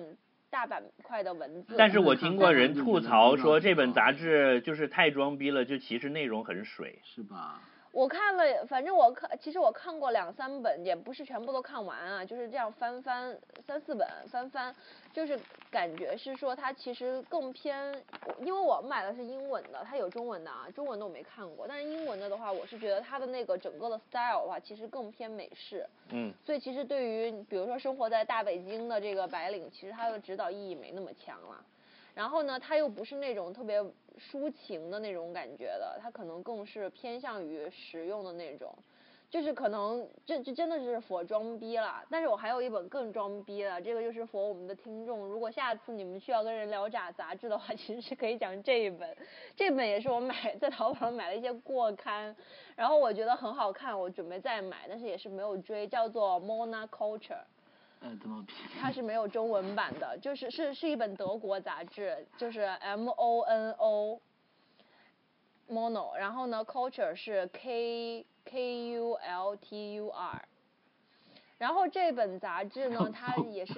大板块的文字。但是我听过人 吐槽说这本杂志就是太装逼了，就其实内容很水。是吧？我看了，反正我看，其实我看过两三本，也不是全部都看完啊，就是这样翻翻三四本翻翻，就是感觉是说它其实更偏，因为我买的是英文的，它有中文的啊，中文的我没看过，但是英文的的话，我是觉得它的那个整个的 style 的话，其实更偏美式，嗯，所以其实对于比如说生活在大北京的这个白领，其实它的指导意义没那么强了。然后呢，它又不是那种特别抒情的那种感觉的，它可能更是偏向于实用的那种，就是可能这这真的是佛装逼了。但是我还有一本更装逼的，这个就是佛我们的听众，如果下次你们需要跟人聊杂杂志的话，其实是可以讲这一本。这本也是我买在淘宝上买了一些过刊，然后我觉得很好看，我准备再买，但是也是没有追，叫做 Mona Culture。呃，怎么拼？它是没有中文版的，就是是是一本德国杂志，就是 M O N O mono，然后呢，culture 是 K K U L T U R，然后这本杂志呢，它也是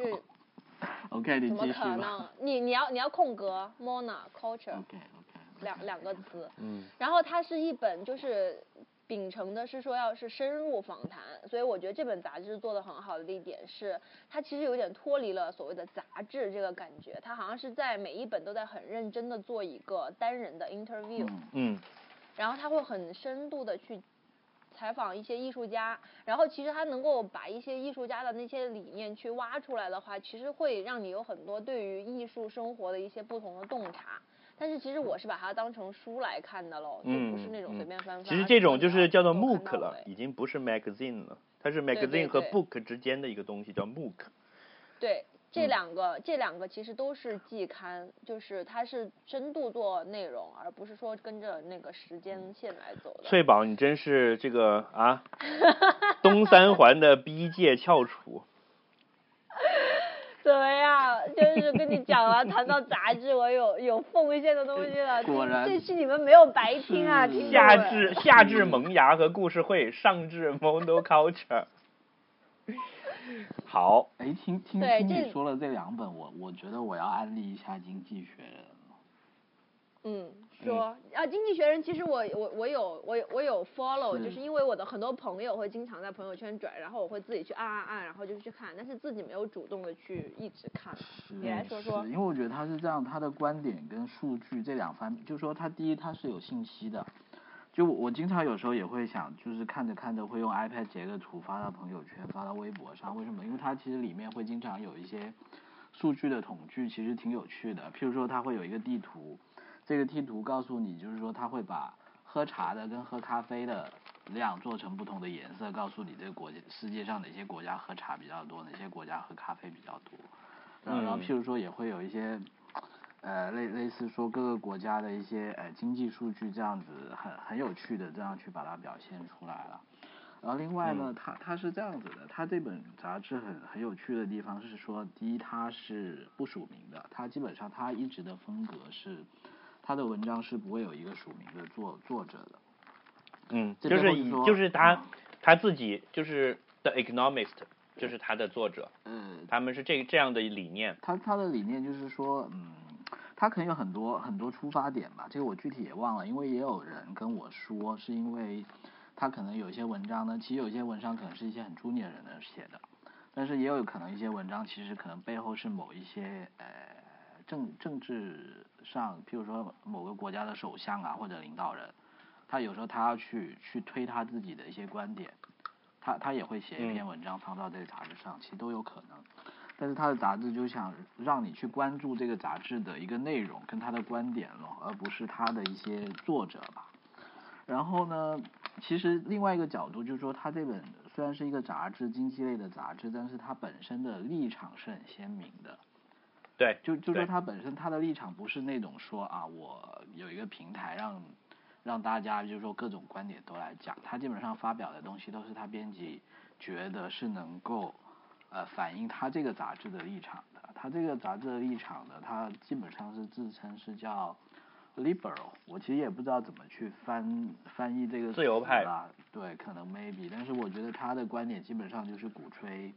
OK，你怎么继续吧。可能？你你要你要空格 mona culture OK OK。两两个词，嗯，然后它是一本就是秉承的是说要是深入访谈，所以我觉得这本杂志做的很好的一点是，它其实有点脱离了所谓的杂志这个感觉，它好像是在每一本都在很认真的做一个单人的 interview，、嗯嗯，然后他会很深度的去采访一些艺术家，然后其实他能够把一些艺术家的那些理念去挖出来的话，其实会让你有很多对于艺术生活的一些不同的洞察。但是其实我是把它当成书来看的喽，就不是那种嗯随便翻翻。其实这种就是是叫做 MOOC 了，已经不是 magazine 了，它是 magazine 和 book 之间的一个东西，叫 MOOC。对，这嗯两个、这两个其实都是季刊，就是它是深度做内容，而不是说跟着那个时间线来走的。翠宝，你真是这个啊，东三环的逼界翘楚。怎么样？就是跟你讲了，谈到杂志，我有有奉献的东西了。果然这期你们没有白听啊，听众下至下 至萌芽和故事会，上至 monoculture。好，哎，听听听你说了这两本，我我觉得我要安利一下《经济学人》了。嗯，说啊，《经济学人》其实我我我有我有我有 follow，是就是因为我的很多朋友会经常在朋友圈转，然后我会自己去按按按，然后就去看，但是自己没有主动的去一直看。你来说说是，因为我觉得他是这样，他的观点跟数据这两方面，就是说他第一他是有信息的，就我经常有时候也会想，就是看着看着会用 iPad 截个图发到朋友圈，发到微博上，为什么？因为它其实里面会经常有一些数据的统计，其实挺有趣的。譬如说，它会有一个地图，这个地图告诉你，就是说它会把喝茶的跟喝咖啡的量做成不同的颜色，告诉你这个国家世界上哪些国家喝茶比较多，哪些国家喝咖啡比较多。然后，然后嗯譬如说也会有一些，呃，类类似说各个国家的一些呃经济数据这样子很很有趣的这样去把它表现出来了。然后另外呢，嗯它它是这样子的，它这本杂志很很有趣的地方是说，第一它是不署名的，它基本上它一直的风格是，它的文章是不会有一个署名的作作者的。嗯，就是以就是他嗯他自己就是 The Economist，就是他的作者，嗯，他们是这这样的理念。他他的理念就是说，嗯，他可能有很多很多出发点吧，这个我具体也忘了，因为也有人跟我说，是因为他可能有些文章呢，其实有些文章可能是一些很 junior 人的写的，但是也有可能一些文章其实可能背后是某一些呃政政治上，譬如说某个国家的首相啊或者领导人，他有时候他要去去推他自己的一些观点，他他也会写一篇嗯文章放到这个杂志上，其实都有可能。但是他的杂志就想让你去关注这个杂志的一个内容跟他的观点咯，而不是他的一些作者吧。然后呢，其实另外一个角度就是说，他这本虽然是一个杂志，经济类的杂志，但是它本身的立场是很鲜明的。对，就就说他本身他的立场不是那种说啊，我有一个平台让让大家就是说各种观点都来讲，他基本上发表的东西都是他编辑觉得是能够呃反映他这个杂志的立场的。他这个杂志的立场呢，他基本上是自称是叫 liberal，我其实也不知道怎么去翻翻译这个自由派词啦，对，可能 maybe，但是我觉得他的观点基本上就是鼓吹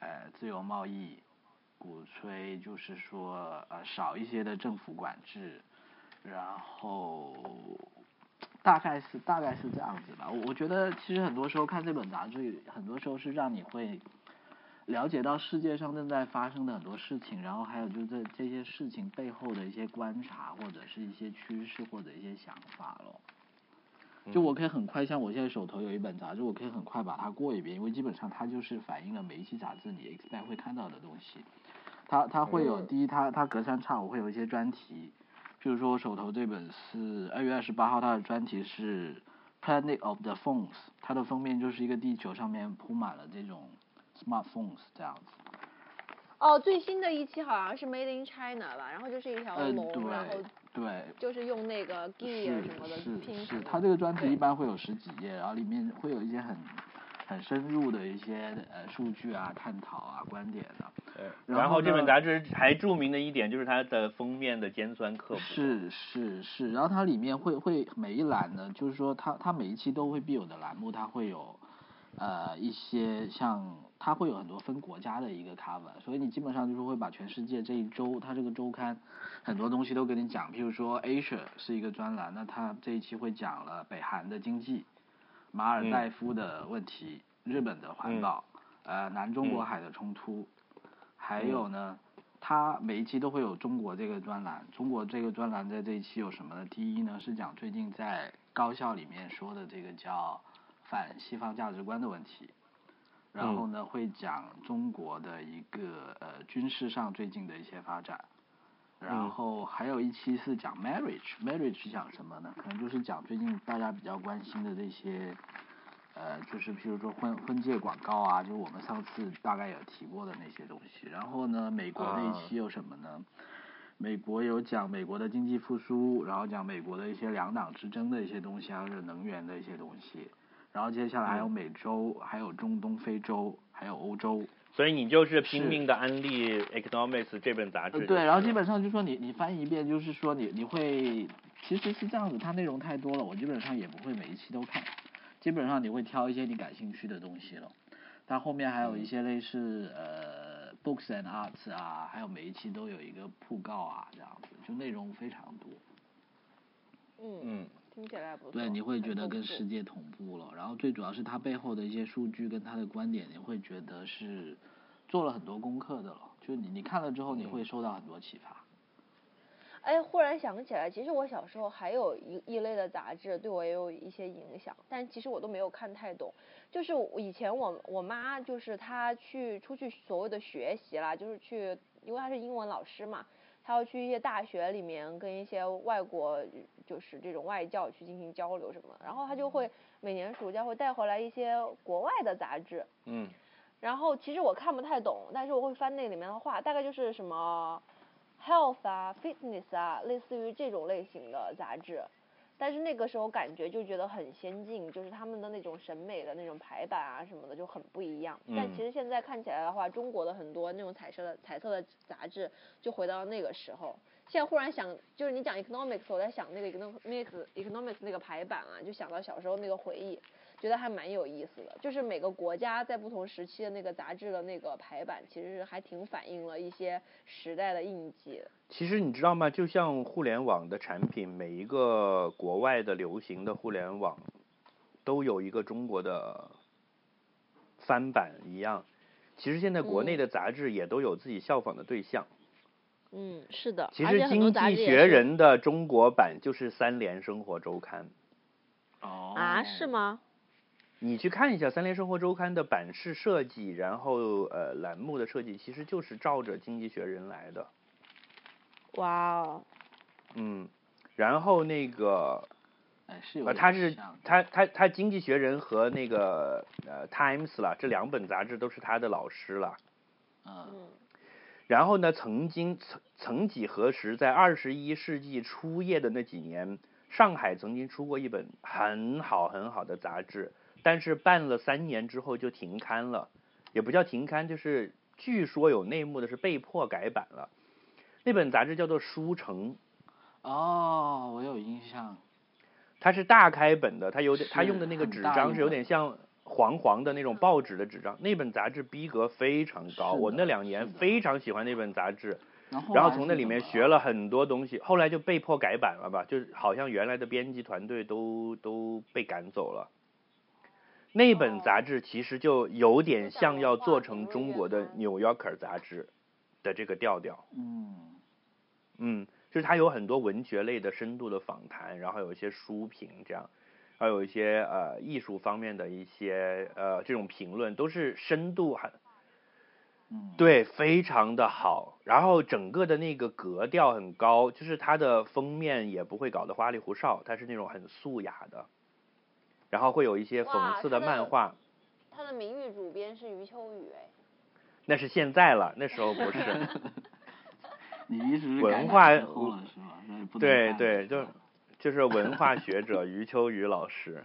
呃自由贸易，鼓吹就是说呃少一些的政府管制，然后大概是大概是这样子吧。我我觉得其实很多时候看这本杂志，很多时候是让你会了解到世界上正在发生的很多事情，然后还有就是这这些事情背后的一些观察，或者是一些趋势或者一些想法咯。就我可以很快，像我现在手头有一本杂志，我可以很快把它过一遍，因为基本上它就是反映了每一期杂志你 expect 会看到的东西。它它会有嗯第一，它它隔三差五会有一些专题，譬如说我手头这本是二月二十八号，它的专题是 Planet of the Phones，它的封面就是一个地球上面铺满了这种 smartphones 这样子。哦，最新的一期好像是 Made in China 吧，然后就是一条嗯，龙，然后对对，就是用那个 gear 什么的是是，是。它这个专题一般会有十几页，然后里面会有一些很很深入的一些呃数据啊、探讨啊、观点的。对，然后这本杂志还著名的一点就是它的封面的尖酸刻薄。是是是，然后它里面会会每一栏呢，就是说它它每一期都会必有的栏目，它会有呃一些像它会有很多分国家的一个 cover，所以你基本上就是会把全世界这一周它这个周刊很多东西都跟你讲，譬如说 Asia 是一个专栏，那它这一期会讲了北韩的经济、马尔代夫的问题、日本的环保、呃南中国嗯海的冲突，还有呢。它每一期都会有中国这个专栏，中国这个专栏在这一期有什么呢？第一呢是讲最近在高校里面说的这个叫反西方价值观的问题，然后呢会讲中国的一个呃军事上最近的一些发展，然嗯后还有一期是讲 marriage，marriage 是讲什么呢？可能就是讲最近大家比较关心的这些。呃，就是譬如说婚婚介广告啊，就是我们上次大概有提过的那些东西。然后呢，美国那一啊期有什么呢？美国有讲美国的经济复苏，然后讲美国的一些两党之争的一些东西，还有能源的一些东西。然后接下来还有嗯美洲，还有中东、非洲，还有欧洲。所以你就是拼命的安利《Economics》这本杂志、呃，对，然后基本上就说你你翻译一遍，就是说你你会其实是这样子，它内容太多了，我基本上也不会每一期都看，基本上你会挑一些你感兴趣的东西了。它后面还有一些类似呃 books and arts 啊，还有每一期都有一个讣告啊，这样子，就内容非常多。嗯，嗯，听起来不错。对，你会觉得跟世界同步了。然后最主要是他背后的一些数据跟他的观点，你会觉得是做了很多功课的了。就是你你看了之后，你会受到很多启发。哎，忽然想起来，其实我小时候还有一一类的杂志对我也有一些影响，但其实我都没有看太懂。就是以前我我妈就是她去出去所谓的学习啦，就是去，因为她是英文老师嘛，她要去一些大学里面跟一些外国就是这种外教去进行交流什么的，然后他就会每年暑假会带回来一些国外的杂志，嗯，然后其实我看不太懂，但是我会翻那里面的话，大概就是什么 health 啊、fitness 啊，类似于这种类型的杂志。但是那个时候感觉就觉得很先进，就是他们的那种审美的那种排版啊什么的就很不一样。但嗯其实现在看起来的话，中国的很多那种彩色的彩色的杂志就回到那个时候。现在忽然想，就是你讲 economics，我在想那个 economics economics 那个排版啊，就想到小时候那个回忆，觉得还蛮有意思的。就是每个国家在不同时期的那个杂志的那个排版，其实还挺反映了一些时代的印记。其实你知道吗？就像互联网的产品，每一个国外的流行的互联网都有一个中国的翻版一样。其实现在国内嗯的杂志也都有自己效仿的对象。嗯，是的。其实《经济学人》的中国版就是《三联生活周刊》。哦啊？是？吗？你去看一下《三联生活周刊》的版式设计，然后呃栏目的设计，其实就是照着《经济学人》来的。哇哦，嗯，然后那个哎，是有他是他他他《经济学人》和那个呃《Times》啦，这两本杂志都是他的老师了。嗯嗯然后呢，曾经曾曾几何时，在二十一世纪初叶的那几年，上海曾经出过一本很好很好的杂志，但是办了三年之后就停刊了，也不叫停刊，就是据说有内幕的是被迫改版了。那本杂志叫做《书城》，哦，我有印象。它是大开本的，它有点，它用的那个纸张是有点像黄黄的那种报纸的纸张。那本杂志逼格非常高，我那两年非常喜欢那本杂志，然后然后从那里面学了很多东西。后来就被迫改版了吧，就是好像原来的编辑团队都都被赶走了。那本杂志其实就有点像要做成中国的《New Yorker》杂志的这个调调。嗯嗯，就是它有很多文学类的深度的访谈，然后有一些书评这样，还有一些呃艺术方面的一些呃这种评论，都是深度很嗯，对，非常的好。然后整个的那个格调很高，就是它的封面也不会搞得花里胡哨，它是那种很素雅的，然后会有一些讽刺的漫画。他的名誉主编是余秋雨哎。那是现在了，那时候不是。你意思是文改化对对，就是就是文化学者余秋雨老师。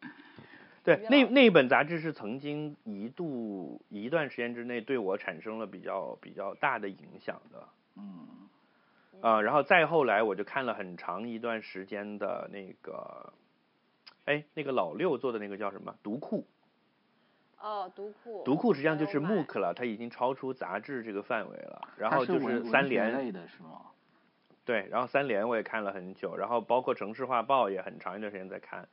对那，那老师那本杂志是曾经一度一段时间之内对我产生了比较比较大的影响的。嗯啊、然后再后来我就看了很长一段时间的那个，哎，那个老六做的那个叫什么？读库。哦，读库。读库实际上就是 MOOC 了，它已经超出杂志这个范围了。然它后就是文文学三联类的是吗？对，然后三联我也看了很久，然后包括城市画报也很长一段时间在看，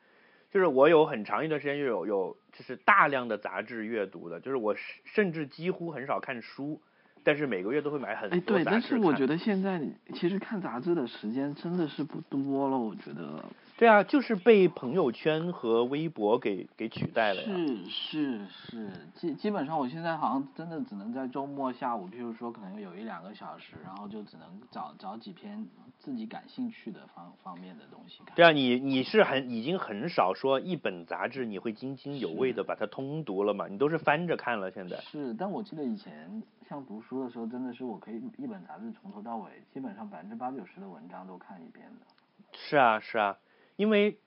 就是我有很长一段时间就有有就是大量的杂志阅读的，就是我甚甚至几乎很少看书，但是每个月都会买很多杂志但是我觉得现在其实看杂志的时间真的是不多了，我觉得。对啊，就是被朋友圈和微博给给取代了呀。是是是，基基本上我现在好像真的只能在周末下午，譬如说可能有一两个小时，然后就只能找找几篇自己感兴趣的方方面的东西看。对啊，你你是很已经很少说一本杂志你会津津有味的把它通读了嘛？你都是翻着看了现在。是，但我记得以前像读书的时候，真的是我可以一本杂志从头到尾，基本上百分之八九十的文章都看一遍的。是啊，是啊，因为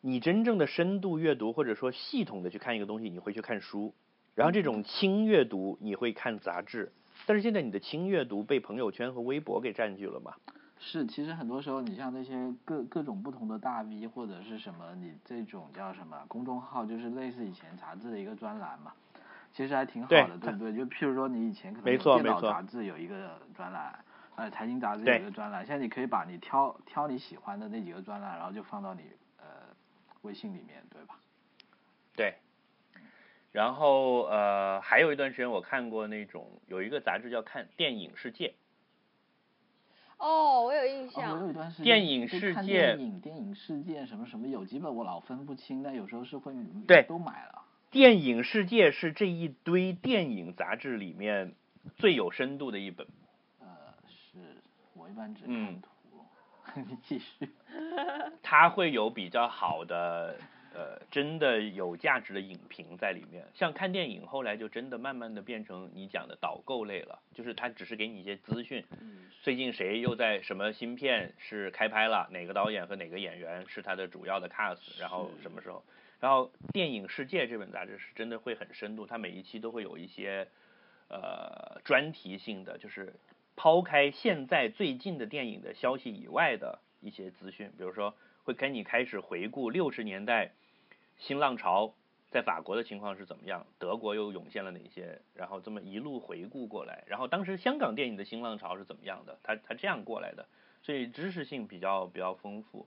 你真正的深度阅读或者说系统的去看一个东西，你会去看书，然后这种轻阅读你会看杂志，但是现在你的轻阅读被朋友圈和微博给占据了嘛？是，其实很多时候，你像那些各各种不同的大 V 或者是什么，你这种叫什么公众号，就是类似以前杂志的一个专栏嘛，其实还挺好的，对不对？就譬如说你以前可能电脑错杂志有一个专栏，呃财经杂志有一个专栏，现在你可以把你挑挑你喜欢的那几个专栏，然后就放到你呃微信里面，对吧？对。然后呃，还有一段时间我看过那种有一个杂志叫《看电影世界》，哦，我有印哦，我有象。一段时间电影世界电影电影世界什么什么，有几本我老分不清，但有时候是会对都买了。电影世界是这一堆电影杂志里面最有深度的一本。呃，是我一般只嗯看图，你继续。它会有比较好的呃，真的有价值的影评在里面。像看电影，后来就真的慢慢的变成你讲的导购类了，就是它只是给你一些资讯，最近谁又在什么新片是开拍了，哪个导演和哪个演员是他的主要的 cast，然后什么时候。然后《电影世界》这本杂志是真的会很深度，它每一期都会有一些呃专题性的，就是抛开现在最近的电影的消息以外的一些资讯，比如说会跟你开始回顾六十年代新浪潮在法国的情况是怎么样，德国又涌现了哪些，然后这么一路回顾过来，然后当时香港电影的新浪潮是怎么样的，它它这样过来的，所以知识性比较比较丰富。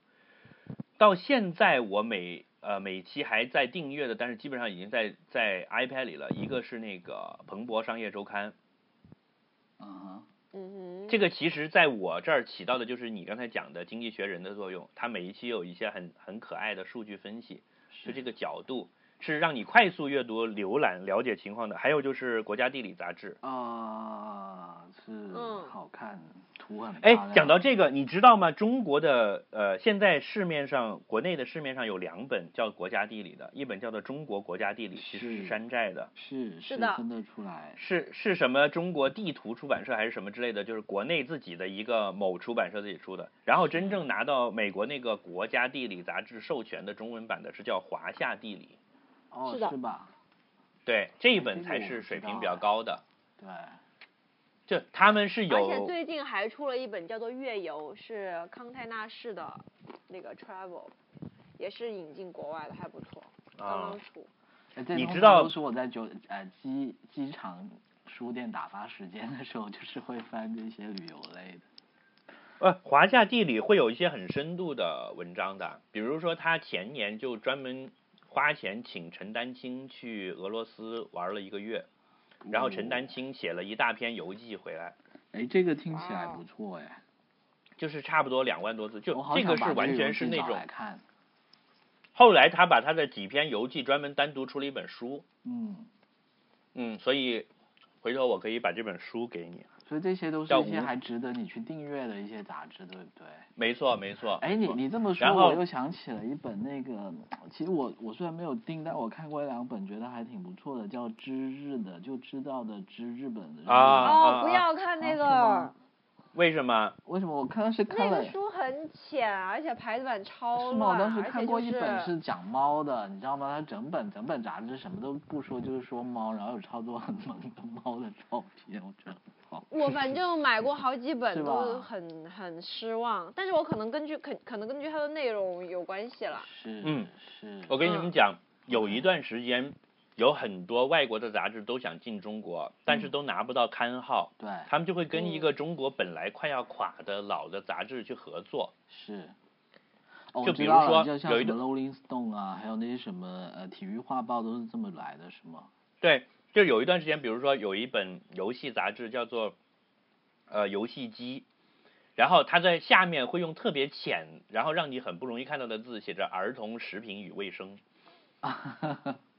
到现在我每呃每期还在订阅的，但是基本上已经在在 iPad 里了。一个是那个彭博商业周刊，嗯，嗯。这个其实在我这儿起到的就是你刚才讲的经济学人的作用，它每一期有一些很很可爱的数据分析，就这个角度是让你快速阅读、浏览、了解情况的。还有就是国家地理杂志，啊、是嗯好看，图很漂哎。，讲到这个，你知道吗？中国的呃，现在市面上国内的市面上有两本叫国家地理的，一本叫做《中国国家地理》，其实是是山寨的。是是的分得出来。是是什么中国地图出版社还是什么之类的，就是国内自己的一个某出版社自己出的。然后真正拿到美国那个国家地理杂志授权的中文版的是叫华夏地理，哦，是的是吧？对，这一本才是水平比较哎高的。对，就他们是有而且最近还出了一本叫做《月游》，是康泰纳仕的那个 Travel，也是引进国外的，还不错，刚啊刚出。你知道都是我在酒呃机机场书店打发时间的时候，就是会翻这些旅游类的。呃，华夏地理会有一些很深度的文章的，比如说他前年就专门花钱请陈丹青去俄罗斯玩了一个月，然后陈丹青写了一大篇游记回来，哎，这个听起来不错哎，就是差不多两万多字，就这个是完全是那种。后来他把他的几篇游记专门单独出了一本书，嗯，嗯，所以回头我可以把这本书给你。所以这些都是一些还值得你去订阅的一些杂志，对不对？没错，没错。哎，你你这么说，我又想起了一本那个，其实我我虽然没有订，但我看过一两本，觉得还挺不错的，叫《知日》的，就知道的知，日本的。啊啊哦，不要看那个吗，为什么？为什么我看是看了那个？书很浅，而且排版超是吗？我，当时看过一本是讲猫的，你知道吗？它整本整本杂志什么都不说，就是说猫，然后有超多很萌的猫的照片，我觉得很好。我反正买过好几本，都很很失望。但是我可能根据可可能根据它的内容有关系了。是，嗯是。我跟你嗯们讲，有一段时间，有很多外国的杂志都想进中国，但是嗯都拿不到刊号，对，他们就会跟一嗯个中国本来快要垮的老的杂志去合作。是。哦，就比如说就像什么有一个 Rolling Stone 啊，还有那些什么呃体育画报都是这么来的，是吗？对，就有一段时间，比如说有一本游戏杂志叫做呃游戏机，然后它在下面会用特别浅，然后让你很不容易看到的字写着“儿童食品与卫生”，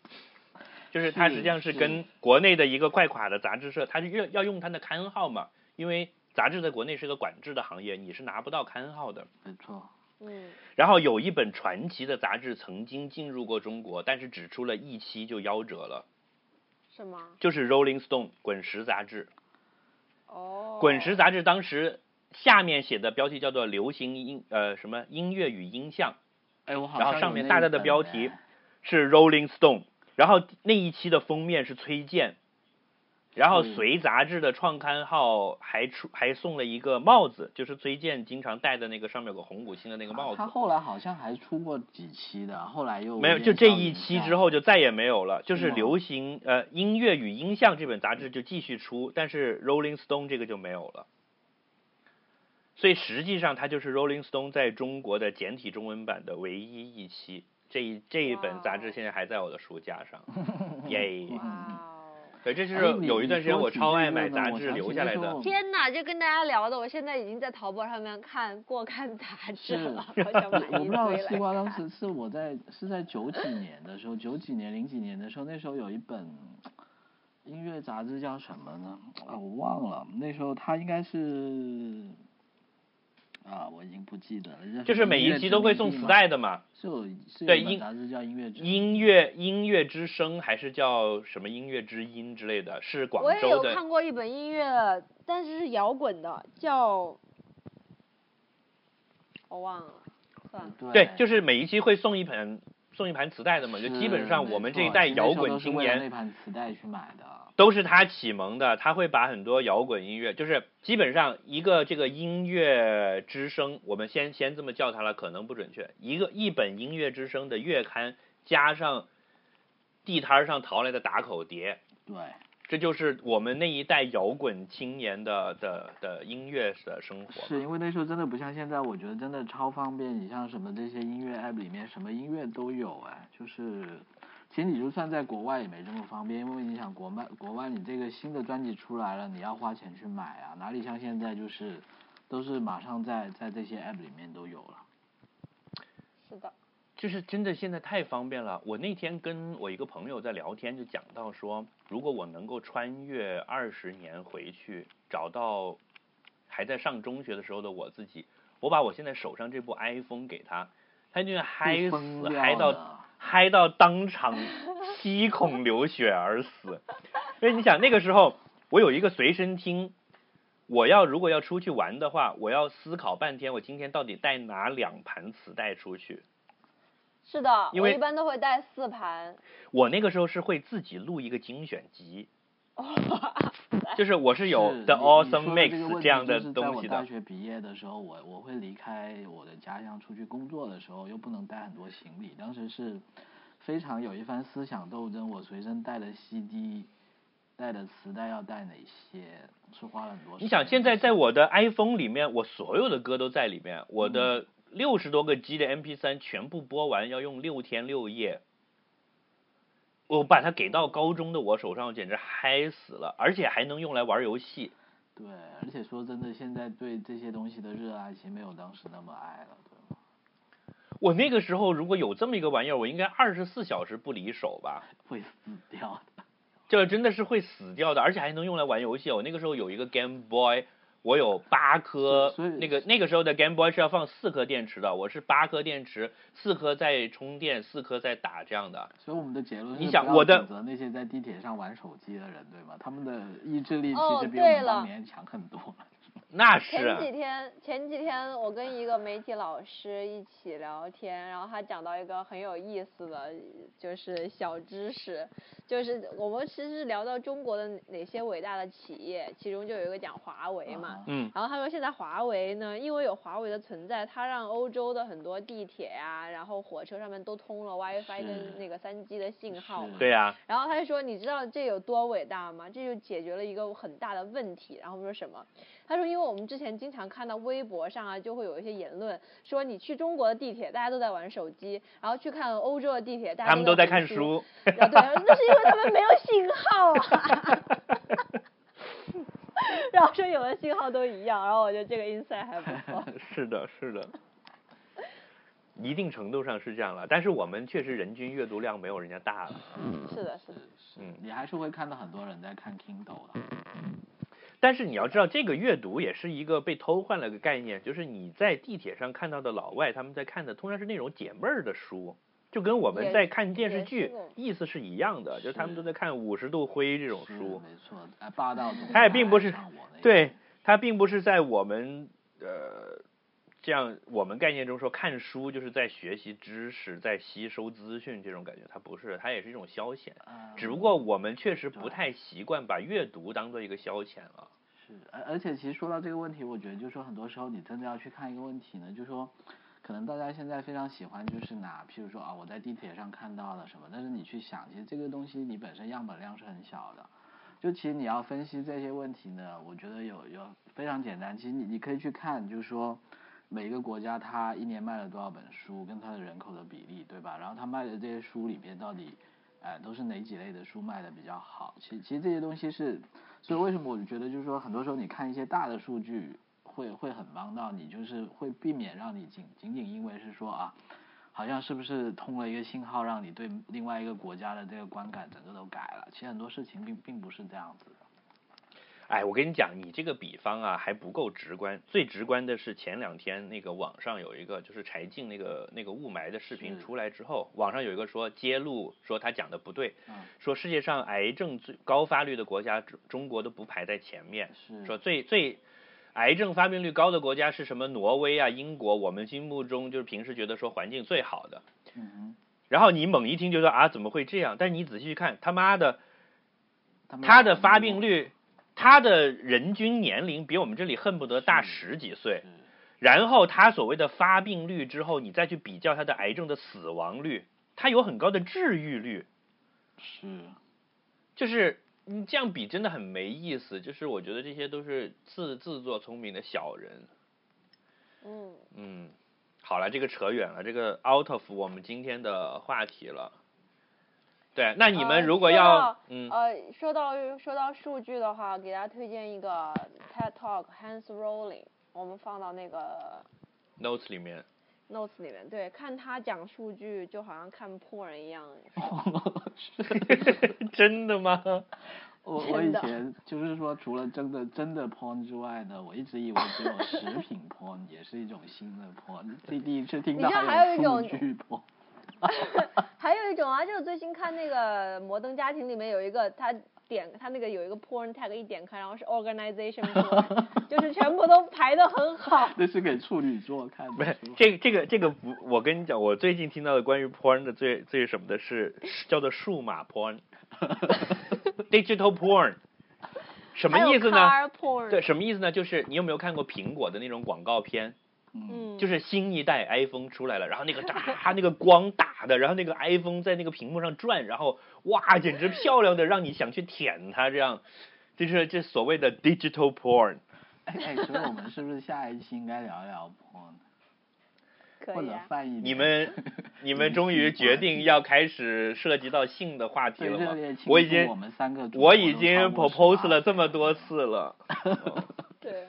就是它实际上是是跟国内的一个快垮的杂志社，它是要要用它的刊号嘛，因为杂志在国内是个管制的行业，你是拿不到刊号的。没错。嗯，然后有一本传奇的杂志曾经进入过中国，但是只出了一期就夭折了，什么？就是《Rolling Stone》滚石杂志。哦。滚石杂志当时下面写的标题叫做“流行音呃什么音乐与音像哎，我好然后上面大大的标题哎”，是 Rolling Stone，然后那一期的封面是崔健，然后随杂志的创刊号还出还送了一个帽子，就是崔健经常戴的那个上面有个红五星的那个帽子他。后来好像还出过几期的，后来又没有，就这一期之后就再也没有了。就是流行呃音乐与音像这本杂志就继续出，但是 Rolling Stone 这个就没有了。所以实际上它就是 Rolling Stone 在中国的简体中文版的唯一一期。这一这一本杂志现在还在我的书架上，耶！对，这就是有一段时间我超爱买杂志留下来的。天哪，就跟大家聊的，我现在已经在淘宝上面看过看杂志了，好想买 我不一知道西瓜当。时是我在是在九几年的时候，九几年零几年的时候，那时候有一本音乐杂志叫什么呢？啊，我忘了。那时候它应该是啊，我已经不记得了。就是每一期都会送磁带的嘛，是有是有一本对音杂志叫音乐之音乐音乐之声还是叫什么音乐之音之类的，是广州的我也有。看过一本音乐，但是是摇滚的，叫我忘了，算了。对对，就是每一期会送一盆送一盘磁带的嘛，就基本上我们这一代摇滚青年那盘磁带去买的。都是他启蒙的，他会把很多摇滚音乐，就是基本上一个这个音乐之声，我们先先这么叫它了，可能不准确。一个一本音乐之声的月刊，加上地摊儿上淘来的打口碟，对，这就是我们那一代摇滚青年的的的音乐的生活。是因为那时候真的不像现在，我觉得真的超方便。你像什么这些音乐 app 里面，什么音乐都有哎，就是。其实你就算在国外也没这么方便，因为你想国外国外你这个新的专辑出来了，你要花钱去买啊，哪里像现在就是都是马上在在这些 app 里面都有了。是的，就是真的现在太方便了。我那天跟我一个朋友在聊天，就讲到说，如果我能够穿越二十年回去，找到还在上中学的时候的我自己，我把我现在手上这部 iPhone 给他，他就嗨死，嗨到的嗨到当场七孔流血而死。因为你想那个时候，我有一个随身听，我要如果要出去玩的话，我要思考半天，我今天到底带哪两盘磁带出去？是的，因为我一般都会带四盘。我那个时候是会自己录一个精选集，就是我是有 The Awesome Mix 问这样的东西的。我大学毕业的时候，我我会离开我的家乡出去工作的时候，又不能带很多行李，当时是非常有一番思想斗争。我随身带的 CD、带的磁带要带哪些，是花了很多。你想，现在在我的 iPhone 里面，我所有的歌都在里面，我的六十多个 G 的 MP3 全部播完要用六天六夜。我把它给到高中的我手上，简直嗨死了，而且还能用来玩游戏。对，而且说真的，现在对这些东西的热爱其实没有当时那么爱了，对吗？我那个时候如果有这么一个玩意儿，我应该二十四小时不离手吧？会死掉的。这真的是会死掉的，而且还能用来玩游戏。我那个时候有一个 Game Boy，我有八颗，那个那个时候的 Game Boy 是要放四颗电池的，我是八颗电池，四颗在充电，四颗在打这样的。所以我们的结论是你想我的选择那些在地铁上玩手机的人，对吗？他们的意志力其哦实比我们当年强很多。那前几天，前几天我跟一个媒体老师一起聊天，然后他讲到一个很有意思的，就是小知识，就是我们其实聊到中国的哪些伟大的企业，其中就有一个讲华为嘛。啊嗯然后他说，现在华为呢，因为有华为的存在，它让欧洲的很多地铁呀、然后火车上面都通了 WiFi 跟那个三 G 的信号嘛。对呀、然后他就说，你知道这有多伟大吗？这就解决了一个很大的问题。然后我们说什么？他说，因为我们之前经常看到微博上啊，就会有一些言论说，你去中国的地铁，大家都在玩手机；然后去看欧洲的地铁，大家他们都在。看书。啊，对，那是因为他们没有信号啊。然后说有的信号都一样，然后我觉得这个 insight 还不错。是的，是的，一定程度上是这样了。但是我们确实人均阅读量没有人家大了。是的，是的。是嗯你还是会看到很多人在看 Kindle 的。但是你要知道，这个阅读也是一个被偷换了个概念，就是你在地铁上看到的老外他们在看的，通常是那种解闷儿的书，就跟我们在看电视剧意思是一样的，就是他们都在看《五十度灰》这种书。没错，哎，霸道总裁它也并不是对种，它并不是在我们呃这样我们概念中说看书就是在学习知识，在吸收资讯这种感觉，它不是，它也是一种消遣。嗯只不过我们确实不太习惯把阅读当做一个消遣了。是，而而且其实说到这个问题，我觉得就是说很多时候你真的要去看一个问题呢，就是说，可能大家现在非常喜欢就是拿，譬如说啊，我在地铁上看到了什么，但是你去想，其实这个东西你本身样本量是很小的。就其实你要分析这些问题呢，我觉得有有非常简单。其实你你可以去看，就是说每个国家它一年卖了多少本书，跟它的人口的比例，对吧？然后它卖的这些书里边到底，哎，都是哪几类的书卖的比较好？其其实这些东西是，所以为什么我觉得就是说，很多时候你看一些大的数据，会会很帮到你，就是会避免让你仅仅仅因为是说啊。好像是不是通了一个信号，让你对另外一个国家的这个观感整个都改了？其实很多事情并并不是这样子。哎，我跟你讲，你这个比方啊还不够直观。最直观的是前两天那个网上有一个就是柴静那个那个雾霾的视频出来之后，网上有一个说揭露说他讲的不对，说世界上癌症最高发率的国家中中国都不排在前面，说最最。癌症发病率高的国家是什么？挪威啊，英国，我们心目中就是平时觉得说环境最好的。嗯然后你猛一听就说啊，怎么会这样？但是你仔细去看，他妈的，他的发病率，他的人均年龄比我们这里恨不得大十几岁。然后他所谓的发病率之后，你再去比较他的癌症的死亡率，他有很高的治愈率。是。就是。你这样比真的很没意思，就是我觉得这些都是自自作聪明的小人。嗯嗯，好了，这个扯远了，这个 out of 我们今天的话题了。对，那你们如果要嗯呃，说到说到数据的话，给大家推荐一个 TED Talk Hans Rolling，我们放到那个 notes 里面。notes 里面，对，看他讲数据就好像看破人一样。真的吗？我我以前就是说，除了真的真的 porn 之外呢，我一直以为只有食品 porn 也是一种新的 porn，这第一次听到还有数据 porn。还有一种啊，就是最近看那个《摩登家庭》里面有一个他。点他那个有一个 porn tag，一点开，然后是 organization porn，就是全部都排的很好。那是给处女座看的。不是这个这个这个不，我跟你讲，我最近听到的关于 porn 的最最什么的是叫做数码 porn，digital porn，什么意思呢？对，什么意思呢？就是你有没有看过苹果的那种广告片？嗯，就是新一代 iPhone 出来了，然后那个哒，那个光打的，然后那个 iPhone 在那个屏幕上转，然后哇，简直漂亮的让你想去舔它，这样，就是这所谓的 digital porn。哎哎，所以我们是不是下一期应该聊聊 porn？可以啊。你们你们终于决定要开始涉及到性的话题了吗？我已经我们三个我已经 propose 了这么多次了。对。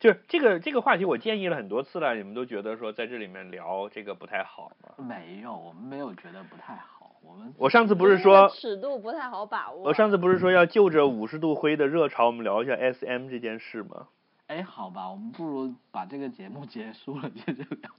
就是这个这个话题，我建议了很多次了，你们都觉得说在这里面聊这个不太好吗？没有，我们没有觉得不太好。我们我上次不是说尺度不太好把握。我上次不是说要就着五十度灰的热潮，我们聊一下 S M 这件事吗？哎，好吧，我们不如把这个节目结束了，接着聊。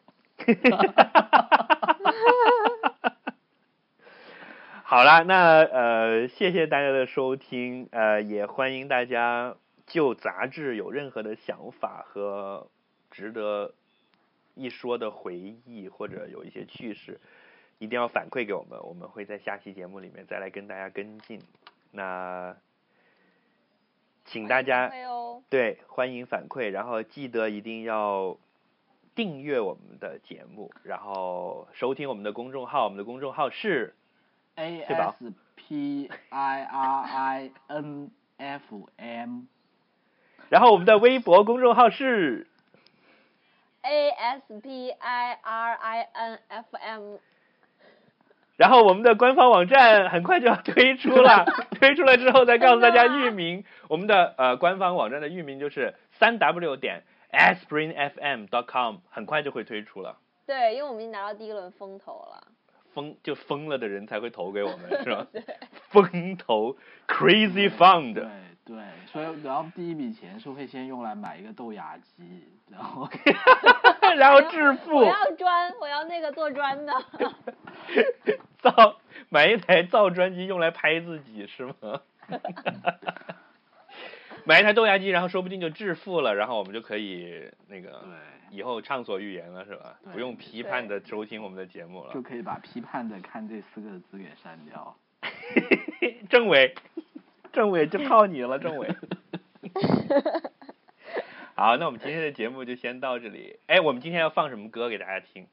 好啦，那呃，谢谢大家的收听，呃，也欢迎大家。就杂志有任何的想法和值得一说的回忆，或者有一些趣事，一定要反馈给我们，我们会在下期节目里面再来跟大家跟进。那请大家对欢迎反馈，然后记得一定要订阅我们的节目，然后收听我们的公众号，我们的公众号是 A S P I R I N F M。然后我们的微博公众号是 A S P I R I N F M。然后我们的官方网站很快就要推出了，推出了之后再告诉大家域名。我们的呃官方网站的域名就是三 W 点 aspirinfm.com，很快就会推出了。对，因为我们已经拿到第一轮风投了。疯就疯了的人才会投给我们，是吧？对。风投，Crazy Fund。对对，所以然后第一笔钱是会先用来买一个豆芽机，然后 然后致富。我要砖，我要那个做砖的。造买一台造砖机用来拍自己是吗？买一台豆芽机，然后说不定就致富了，然后我们就可以那个。对。以后畅所欲言了是吧？不用批判的收听我们的节目了，就可以把批判的看这四个字给删掉。政委，政委就靠你了，政委。好，那我们今天的节目就先到这里。哎，我们今天要放什么歌给大家听？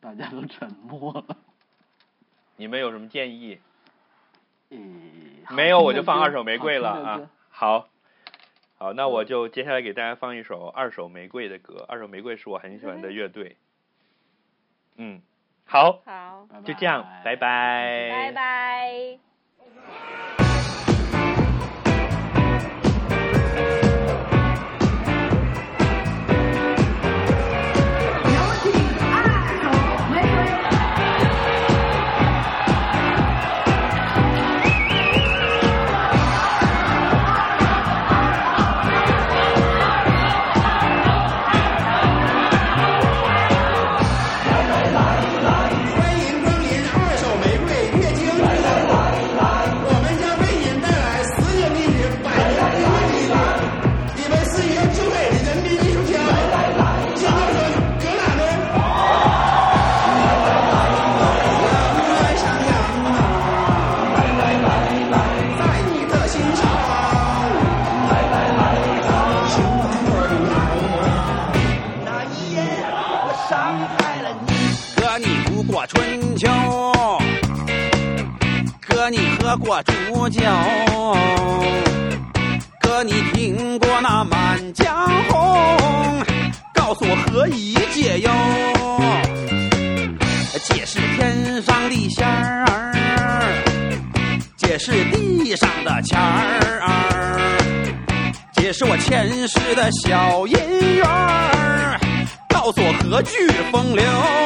大家都沉默了。你们有什么建议？嗯。没有，我就放二手玫瑰了啊。好。好，那我就接下来给大家放一首二手玫瑰的歌。二手玫瑰是我很喜欢的乐队。嗯。好好。就这样拜拜。拜拜。的小银元儿，告诉我何惧风流。